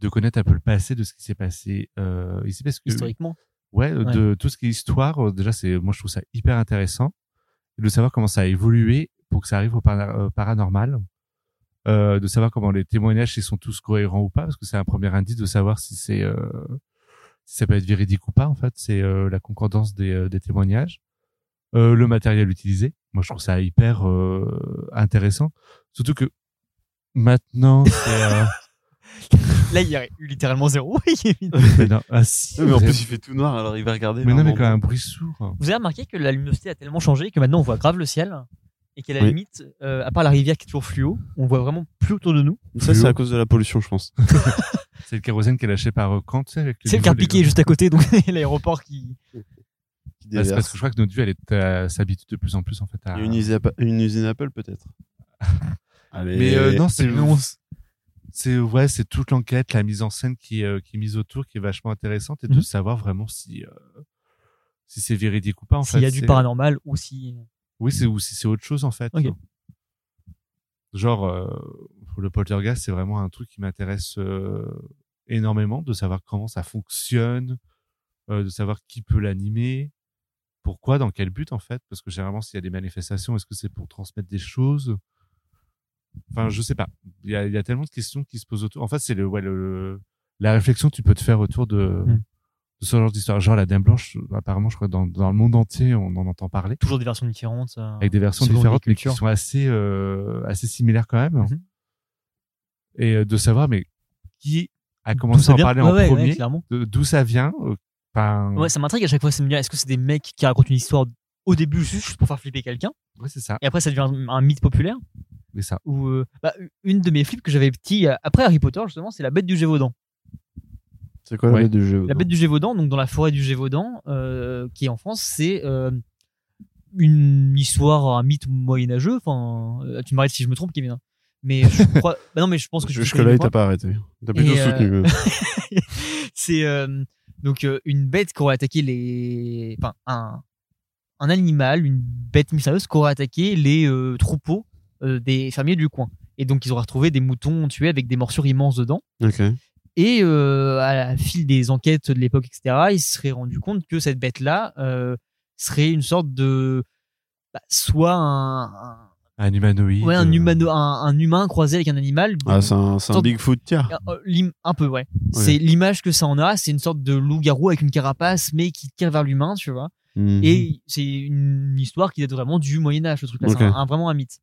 de connaître un peu le passé de ce qui s'est passé euh, ici, parce que Historiquement. ouais, de tout ce qui est histoire, euh, déjà, c'est moi je trouve ça hyper intéressant de savoir comment ça a évolué pour que ça arrive au para- euh, paranormal, euh, de savoir comment les témoignages ils sont tous cohérents ou pas, parce que c'est un premier indice de savoir si c'est euh, si ça peut être véridique ou pas. En fait, c'est euh, la concordance des, euh, des témoignages, Euh, le matériel utilisé. Moi, je trouve ça hyper euh, intéressant, surtout que maintenant, c'est euh, Là, il y a eu littéralement zéro. mais non, ah, si, mais en plus, il fait tout noir, alors il va regarder. mais non, mais quand même un bruit sourd. Vous avez remarqué que la luminosité a tellement changé que maintenant on voit grave le ciel et qu'à la Oui. limite, euh, à part la rivière qui est toujours fluo, on voit vraiment plus autour de nous. Ça, c'est à cause de la pollution, je pense. C'est le kérosène qui est lâché par Kant, C'est le niveau car piqué juste à côté, donc l'aéroport qui. Qui Bah, c'est parce que je crois que notre vue, elle est, euh, s'habitue de plus en plus en fait à. Une usine, Apple- une usine Apple, peut-être. Allez. Mais euh, non, c'est Non. c'est ouais, c'est toute l'enquête, la mise en scène qui euh, qui est mise autour, qui est vachement intéressante, et de Mhm. savoir vraiment si euh, si c'est véridique ou pas en S'il y a du C'est- paranormal ou si. Oui, c'est ou si c'est autre chose en fait. Genre euh, le poltergeist, c'est vraiment un truc qui m'intéresse euh, énormément de savoir comment ça fonctionne, euh, de savoir qui peut l'animer, pourquoi, dans quel but en fait, parce que généralement s'il y a des manifestations, est-ce que c'est pour transmettre des choses? Enfin, je sais pas. Il y a, il y a tellement de questions qui se posent autour. En fait, c'est le, ouais, le, la réflexion que tu peux te faire autour de, Mm. de ce genre d'histoire. Genre la Dame Blanche, apparemment, je crois dans, dans le monde entier, on en entend parler Toujours des versions différentes. euh, avec des versions différentes mais qui sont assez euh, assez similaires quand même Mhm. et euh, de savoir mais qui a commencé à en parler Ouais, en ouais, premier d'où ça vient euh, enfin, Ouais, ça m'intrigue à chaque fois. C'est de me dire, est-ce que c'est des mecs qui racontent une histoire au début juste pour faire flipper quelqu'un ouais, c'est ça et après ça devient un, un mythe populaire c'est ça ou euh, bah, une de mes flips que j'avais petit euh, après Harry Potter justement c'est la bête du Gévaudan C'est quoi la Ouais. bête du jeu la bête du Gévaudan donc dans la forêt du Gévaudan euh, qui est en France c'est euh, une histoire un mythe moyenâgeux enfin euh, tu m'arrêtes si je me trompe Kevin hein. mais je crois bah non mais je pense que je Jusque-là, il t'a pas arrêté. T'as plutôt Et, euh, soutenu. c'est euh, donc euh, une bête qui aurait attaqué les enfin un un animal une bête mystérieuse qui aurait attaqué les euh, troupeaux euh, des fermiers du coin et donc ils auraient retrouvé des moutons tués avec des morsures immenses dedans Ok. et à la fil des enquêtes de l'époque etc ils se seraient rendu compte que cette bête là serait une sorte de bah, soit un, un- un humanoïde ouais, un, euh, humano, un, un humain croisé avec un animal Ah, c'est un, c'est un Bigfoot tiers. euh, l'im- un peu, ouais. C'est l'image que ça en a. C'est une sorte de loup-garou avec une carapace, mais qui tire vers l'humain, tu vois. Mhm. Et c'est une histoire qui date vraiment du Moyen-Âge, ce truc-là. Ok. C'est un, un- vraiment un mythe.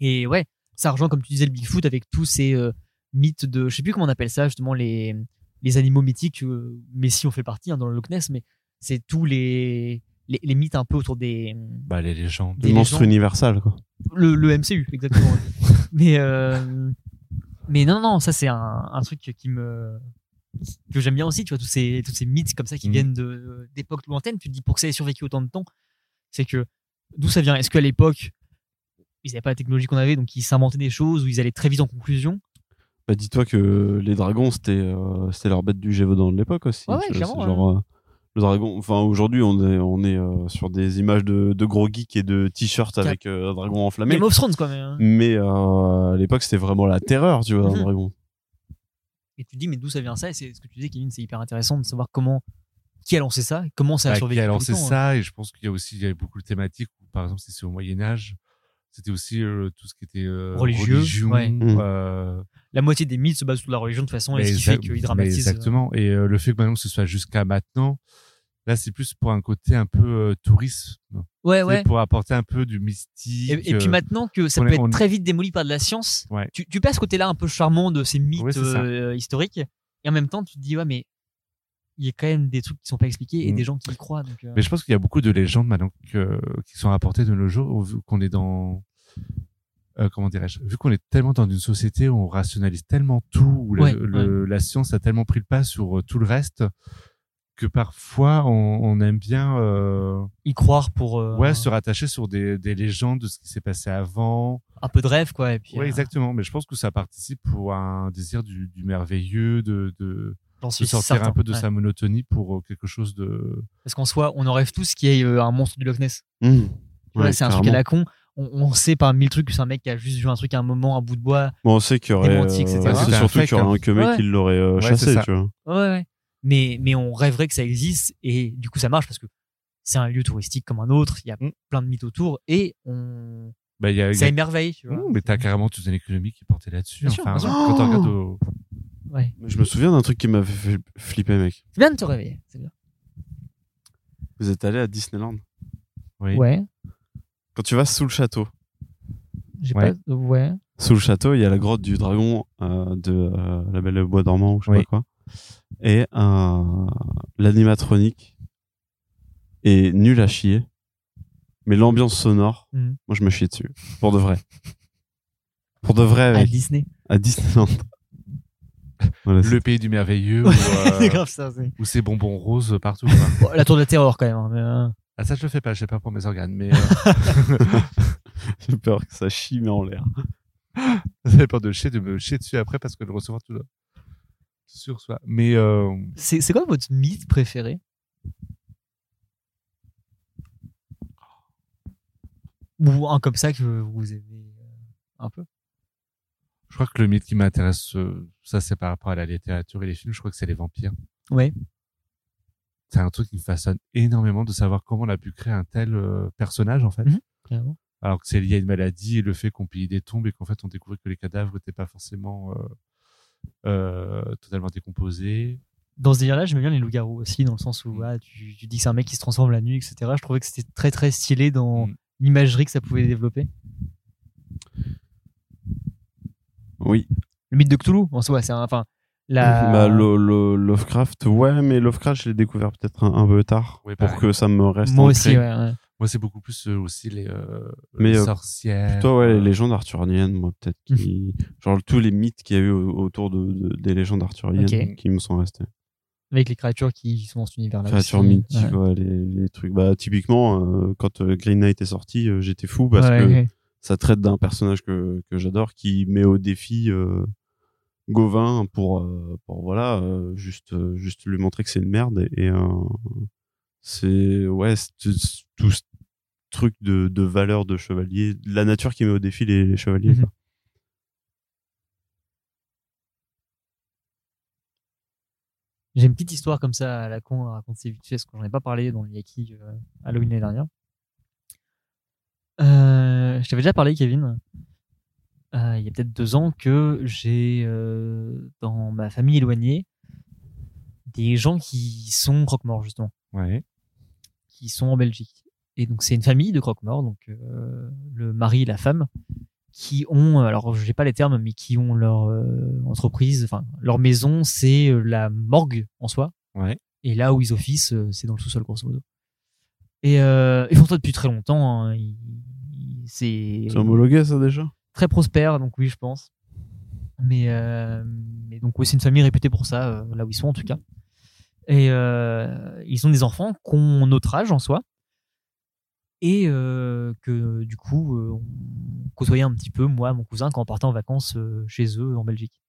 Et ouais, ça rejoint, comme tu disais, le Bigfoot avec tous ces euh, mythes de. Je sais plus comment on appelle ça, justement, les, les animaux mythiques. euh, Messi en fait partie hein, dans le Loch Ness, mais c'est tous les, les, les mythes un peu autour des. bah, les légendes des Le monstre légendes. universal, quoi. Le, le MCU, exactement. mais, euh, mais non, non, ça c'est un, un truc qui me que j'aime bien aussi, tu vois, tous ces, tous ces mythes comme ça qui Mhm. viennent de- d'époques lointaines. Tu te dis, pour que ça ait survécu autant de temps, c'est que d'où ça vient? Est-ce qu'à l'époque, ils n'avaient pas la technologie qu'on avait, donc ils s'inventaient des choses ou ils allaient très vite en conclusion? Bah, dis-toi que les dragons, c'était euh, c'était leur bête du Gévaudan de l'époque aussi. Ouais, ouais, genre, euh, le dragon, enfin, aujourd'hui, on est, on est euh, sur des images de, de gros geeks et de t-shirts avec euh, un dragon enflammé. Game of Thrones, quoi. Mais, hein. Mais euh, à l'époque, c'était vraiment la terreur, tu vois, un Mhm. dragon. Et tu te dis, mais d'où ça vient ça? Et c'est ce que tu disais, Kevin, c'est hyper intéressant de savoir comment, qui a lancé ça, et comment ça a bah, survécu. qui a lancé temps, hein. ça et je pense qu'il y a aussi il y avait beaucoup de thématiques où, par exemple si c'est au Moyen Âge c'était aussi euh, tout ce qui était euh, Religieux, religion, ouais. Mhm. La moitié des mythes se basent sur la religion de toute façon, et ce qui fait qu'ils dramatisent. euh, Exactement. Et euh, le fait que maintenant que ce soit jusqu'à maintenant, là, c'est plus pour un côté un peu euh, tourisme. Ouais, ouais. Pour apporter un peu du mystique. Et, et puis euh, maintenant que ça on peut est- être on- très vite démoli par de la science, Ouais. tu, tu passes ce côté-là un peu charmant de ces mythes Ouais, historiques, et en même temps tu te dis ouais mais il y a quand même des trucs qui sont pas expliqués et Mm. des gens qui y croient. Donc, euh, Mais je pense qu'il y a beaucoup de légendes maintenant que- qui sont rapportées de nos jours, vu qu'on est dans. Euh, comment dirais-je Vu qu'on est tellement dans une société où on rationalise tellement tout, où le- Ouais, le- la science a tellement pris le pas sur euh, tout le reste, que parfois on, on aime bien euh, y croire pour euh, ouais, se rattacher sur des, des légendes de ce qui s'est passé avant. un peu de rêve quoi. Et puis Ouais, euh, exactement. Mais je pense que ça participe pour un désir du, du merveilleux, de, sortir certain, un peu de ouais. sa monotonie pour quelque chose de. Parce qu'en soi on en rêve tous qu'il y ait un monstre du Loch Ness. Vois, Ouais, c'est un truc à la con. On, on sait par mille trucs que c'est un mec qui a juste vu un truc à un moment, un bout de bois. Bon, on sait qu'il y aurait. Démenti, etc. euh, Ouais, c'est c'était un surtout qu'il y aurait un que mec Ouais. qui l'aurait euh, Ouais, chassé, tu vois. Ouais, ouais. Mais, mais on rêverait que ça existe et du coup ça marche parce que c'est un lieu touristique comme un autre, il y a Mm. plein de mythes autour et on... Bah, il y a, y ça a- émerveille, tu vois. Mais t'as carrément toute une économie qui est portée là-dessus. Enfin, sûr. quand on regarde au... Ouais. Je me souviens d'un truc qui m'avait fait flipper, mec. C'est bien de te réveiller, c'est bien. Vous êtes allé à Disneyland? Oui. Ouais. Quand tu vas sous le château, J'ai Ouais. pas. Ouais. sous le château, il y a la grotte du dragon euh, de euh, la Belle Bois dormant ou je sais Oui. pas quoi. Et euh, l'animatronique est nul à chier. Mais l'ambiance sonore, Mhm. moi je me chie dessus. Pour de vrai. Pour de vrai, À mec. Disney. À Disneyland. Voilà, Le pays du merveilleux où, c'est euh, grave ça. c'est- où c'est bonbons roses partout. quoi. Bon, la tour de la terreur quand même. hein, mais, euh, Ah, ça, je le fais pas, j'ai peur pour mes organes. Mais euh, J'ai peur que ça chie, mais en l'air. j'avais peur de chier, de me chier dessus après parce que de recevoir tout sur soi. Mais euh, C'est c'est quoi votre mythe préféré? Ou un comme ça que vous aimez euh, un peu? Je crois que le mythe qui m'intéresse, euh, ça, c'est par rapport à la littérature et les films. Je crois que c'est les vampires. Ouais. C'est un truc qui me fascine énormément de savoir comment on a pu créer un tel euh, personnage, en fait. Mhm. Alors que c'est lié à une maladie et le fait qu'on pille des tombes et qu'en fait on découvrait que les cadavres n'étaient pas forcément euh, euh, totalement décomposés. Dans ce délire-là, j'aimais bien les loups-garous aussi, dans le sens où ah, tu, tu dis que c'est un mec qui se transforme la nuit, etc. Je trouvais que c'était très très stylé dans Mm. l'imagerie que ça pouvait développer. Oui. Le mythe de Cthulhu, en soi, c'est un- enfin la. Bah, lo- Lovecraft, ouais, mais Lovecraft, je l'ai découvert peut-être un, un peu tard pour que ça me reste Moi ancré. aussi, ouais. ouais. Moi c'est beaucoup plus euh, aussi les, euh, Mais, les euh, sorcières. Plutôt, ouais, euh, les légendes arthuriennes, moi, peut-être. Qui... Genre, tous les mythes qu'il y a eu au- autour de, de- des légendes arthuriennes qui me sont restés. Avec les créatures qui sont dans cet univers-là. Créatures aussi. mythiques, Ouais. ouais, les, les trucs. Bah, typiquement, euh, quand euh, Green Knight est sorti, euh, j'étais fou parce Ouais, que ouais. ça traite d'un personnage que, que j'adore qui met au défi euh, Gauvin pour, euh, pour voilà, euh, juste, euh, juste lui montrer que c'est une merde. Et, et, c'est, ouais, tout ce truc de, de valeur de chevalier, la nature qui met au défi les, les chevaliers. Mhm. J'ai une petite histoire comme ça à la con à raconter vite fait, parce que j'en ai pas parlé dans le Yaki euh, Halloween l'année dernière. Euh, je t'avais déjà parlé, Kevin, euh, il y a peut-être deux ans, que j'ai euh, dans ma famille éloignée des gens qui sont croque-morts, justement, Ouais. qui sont en Belgique. Et donc, c'est une famille de croque-morts, donc euh, le mari et la femme, qui ont, alors je n'ai pas les termes, mais qui ont leur euh, entreprise, enfin leur maison, c'est la morgue en soi. Ouais. Et là où ils officent, c'est dans le sous-sol grosso modo. Et euh, ils font ça depuis très longtemps. hein. C'est homologué, ça, déjà? Très prospère, donc oui, je pense. Mais, euh, mais donc oui, c'est une famille réputée pour ça, euh, là où ils sont en tout cas. Et euh, ils ont des enfants qui ont notre âge en soi. Et que du coup, euh, on côtoyait un petit peu, moi, mon cousin, quand on partait en vacances chez eux en Belgique.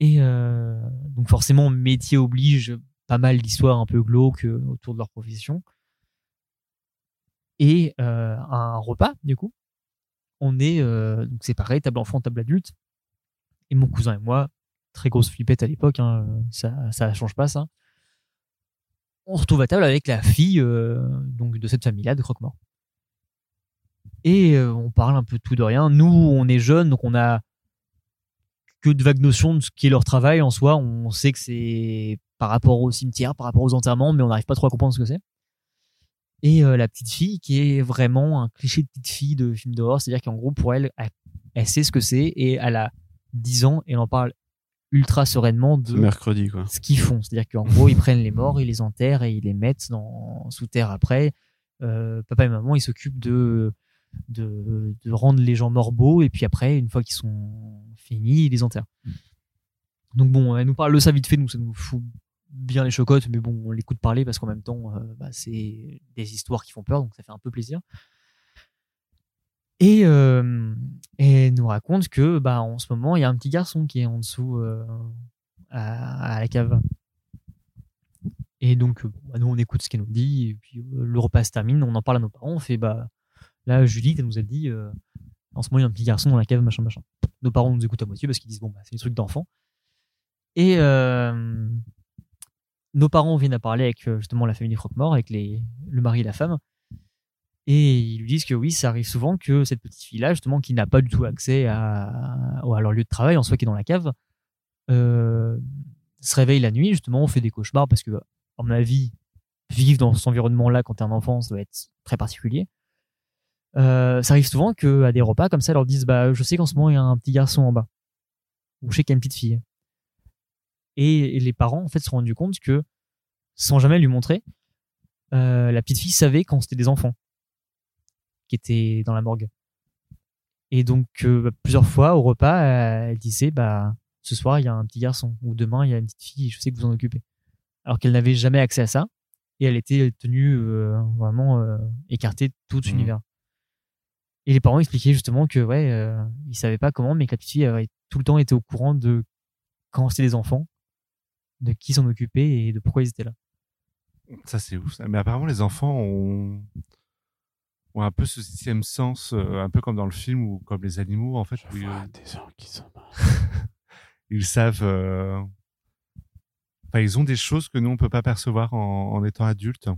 Et donc forcément, métier oblige pas mal d'histoires un peu glauques autour de leur profession. Et un repas, du coup, on est euh, donc séparés, table enfant, table adulte. Et mon cousin et moi, très grosse flippette à l'époque, hein, ça ça change pas ça. On retrouve à table avec la fille euh, donc de cette famille-là de Croque-Mort. Et euh, on parle un peu tout de rien. Nous, on est jeunes, donc on a que de vagues notions de ce qui est leur travail en soi. On sait que c'est par rapport au cimetière, par rapport aux enterrements, mais on n'arrive pas trop à comprendre ce que c'est. Et euh, la petite fille qui est vraiment un cliché de petite fille de film d'horreur, c'est-à-dire qu'en gros pour elle, elle, elle sait ce que c'est et elle a 10 ans et elle en parle ultra sereinement de mercredi, quoi. ce qu'ils font. C'est-à-dire qu'en gros ils prennent les morts, ils les enterrent et ils les mettent dans, sous terre après. Euh, papa et maman ils s'occupent de, de de rendre les gens morts beaux et puis après une fois qu'ils sont finis ils les enterrent. Donc bon, elle nous parle de ça vite fait, nous ça nous fout bien les chocottes, mais bon, on l'écoute parler parce qu'en même temps, euh, bah, c'est des histoires qui font peur, donc ça fait un peu plaisir. Et, euh, et elle nous raconte que bah, en ce moment, il y a un petit garçon qui est en dessous euh, à, la cave. Et donc, bah, nous, on écoute ce qu'elle nous dit, et puis le repas se termine, on en parle à nos parents, on fait bah, Là, Julie, elle nous a dit, en ce moment, il y a un petit garçon dans la cave, machin, machin. Nos parents nous écoutent à moitié parce qu'ils disent, bon, bah, c'est des trucs d'enfants. Et nos parents viennent à parler avec euh, justement la famille Croque-Mort, avec le mari et la femme. Et ils lui disent que oui, ça arrive souvent que cette petite fille-là, justement, qui n'a pas du tout accès à, leur lieu de travail, en soi qui est dans la cave, euh, se réveille la nuit, justement, on fait des cauchemars parce que, à mon avis, vivre dans cet environnement-là quand t'es un enfant, ça doit être très particulier. Euh, ça arrive souvent que à des repas comme ça, ils leur disent bah je sais qu'en ce moment il y a un petit garçon en bas, ou je sais qu'il y a une petite fille. Et, et les parents en fait se sont rendus compte que sans jamais lui montrer, euh, la petite fille savait quand c'était des enfants qui étaient dans la morgue. Et donc euh, plusieurs fois au repas, elle disait bah ce soir il y a un petit garçon ou demain il y a une petite fille, je sais que vous en occupez. Alors qu'elle n'avait jamais accès à ça et elle était tenue euh, vraiment euh, écartée de tout Mhm. l'univers. Et les parents expliquaient justement que ouais, euh, ils savaient pas comment, mais que la petite fille avait tout le temps été au courant de quand c'était des enfants, de qui s'en occupait et de pourquoi ils étaient là. Ça, c'est ouf. ça. Mais apparemment, les enfants ont, ont un peu ce sixième sens, euh, un peu comme dans le film ou comme les animaux, en fait. Je où ils, vois des gens qui sont morts. ils savent. euh, Enfin, ils ont des choses que nous, on peut pas percevoir en, en étant adultes.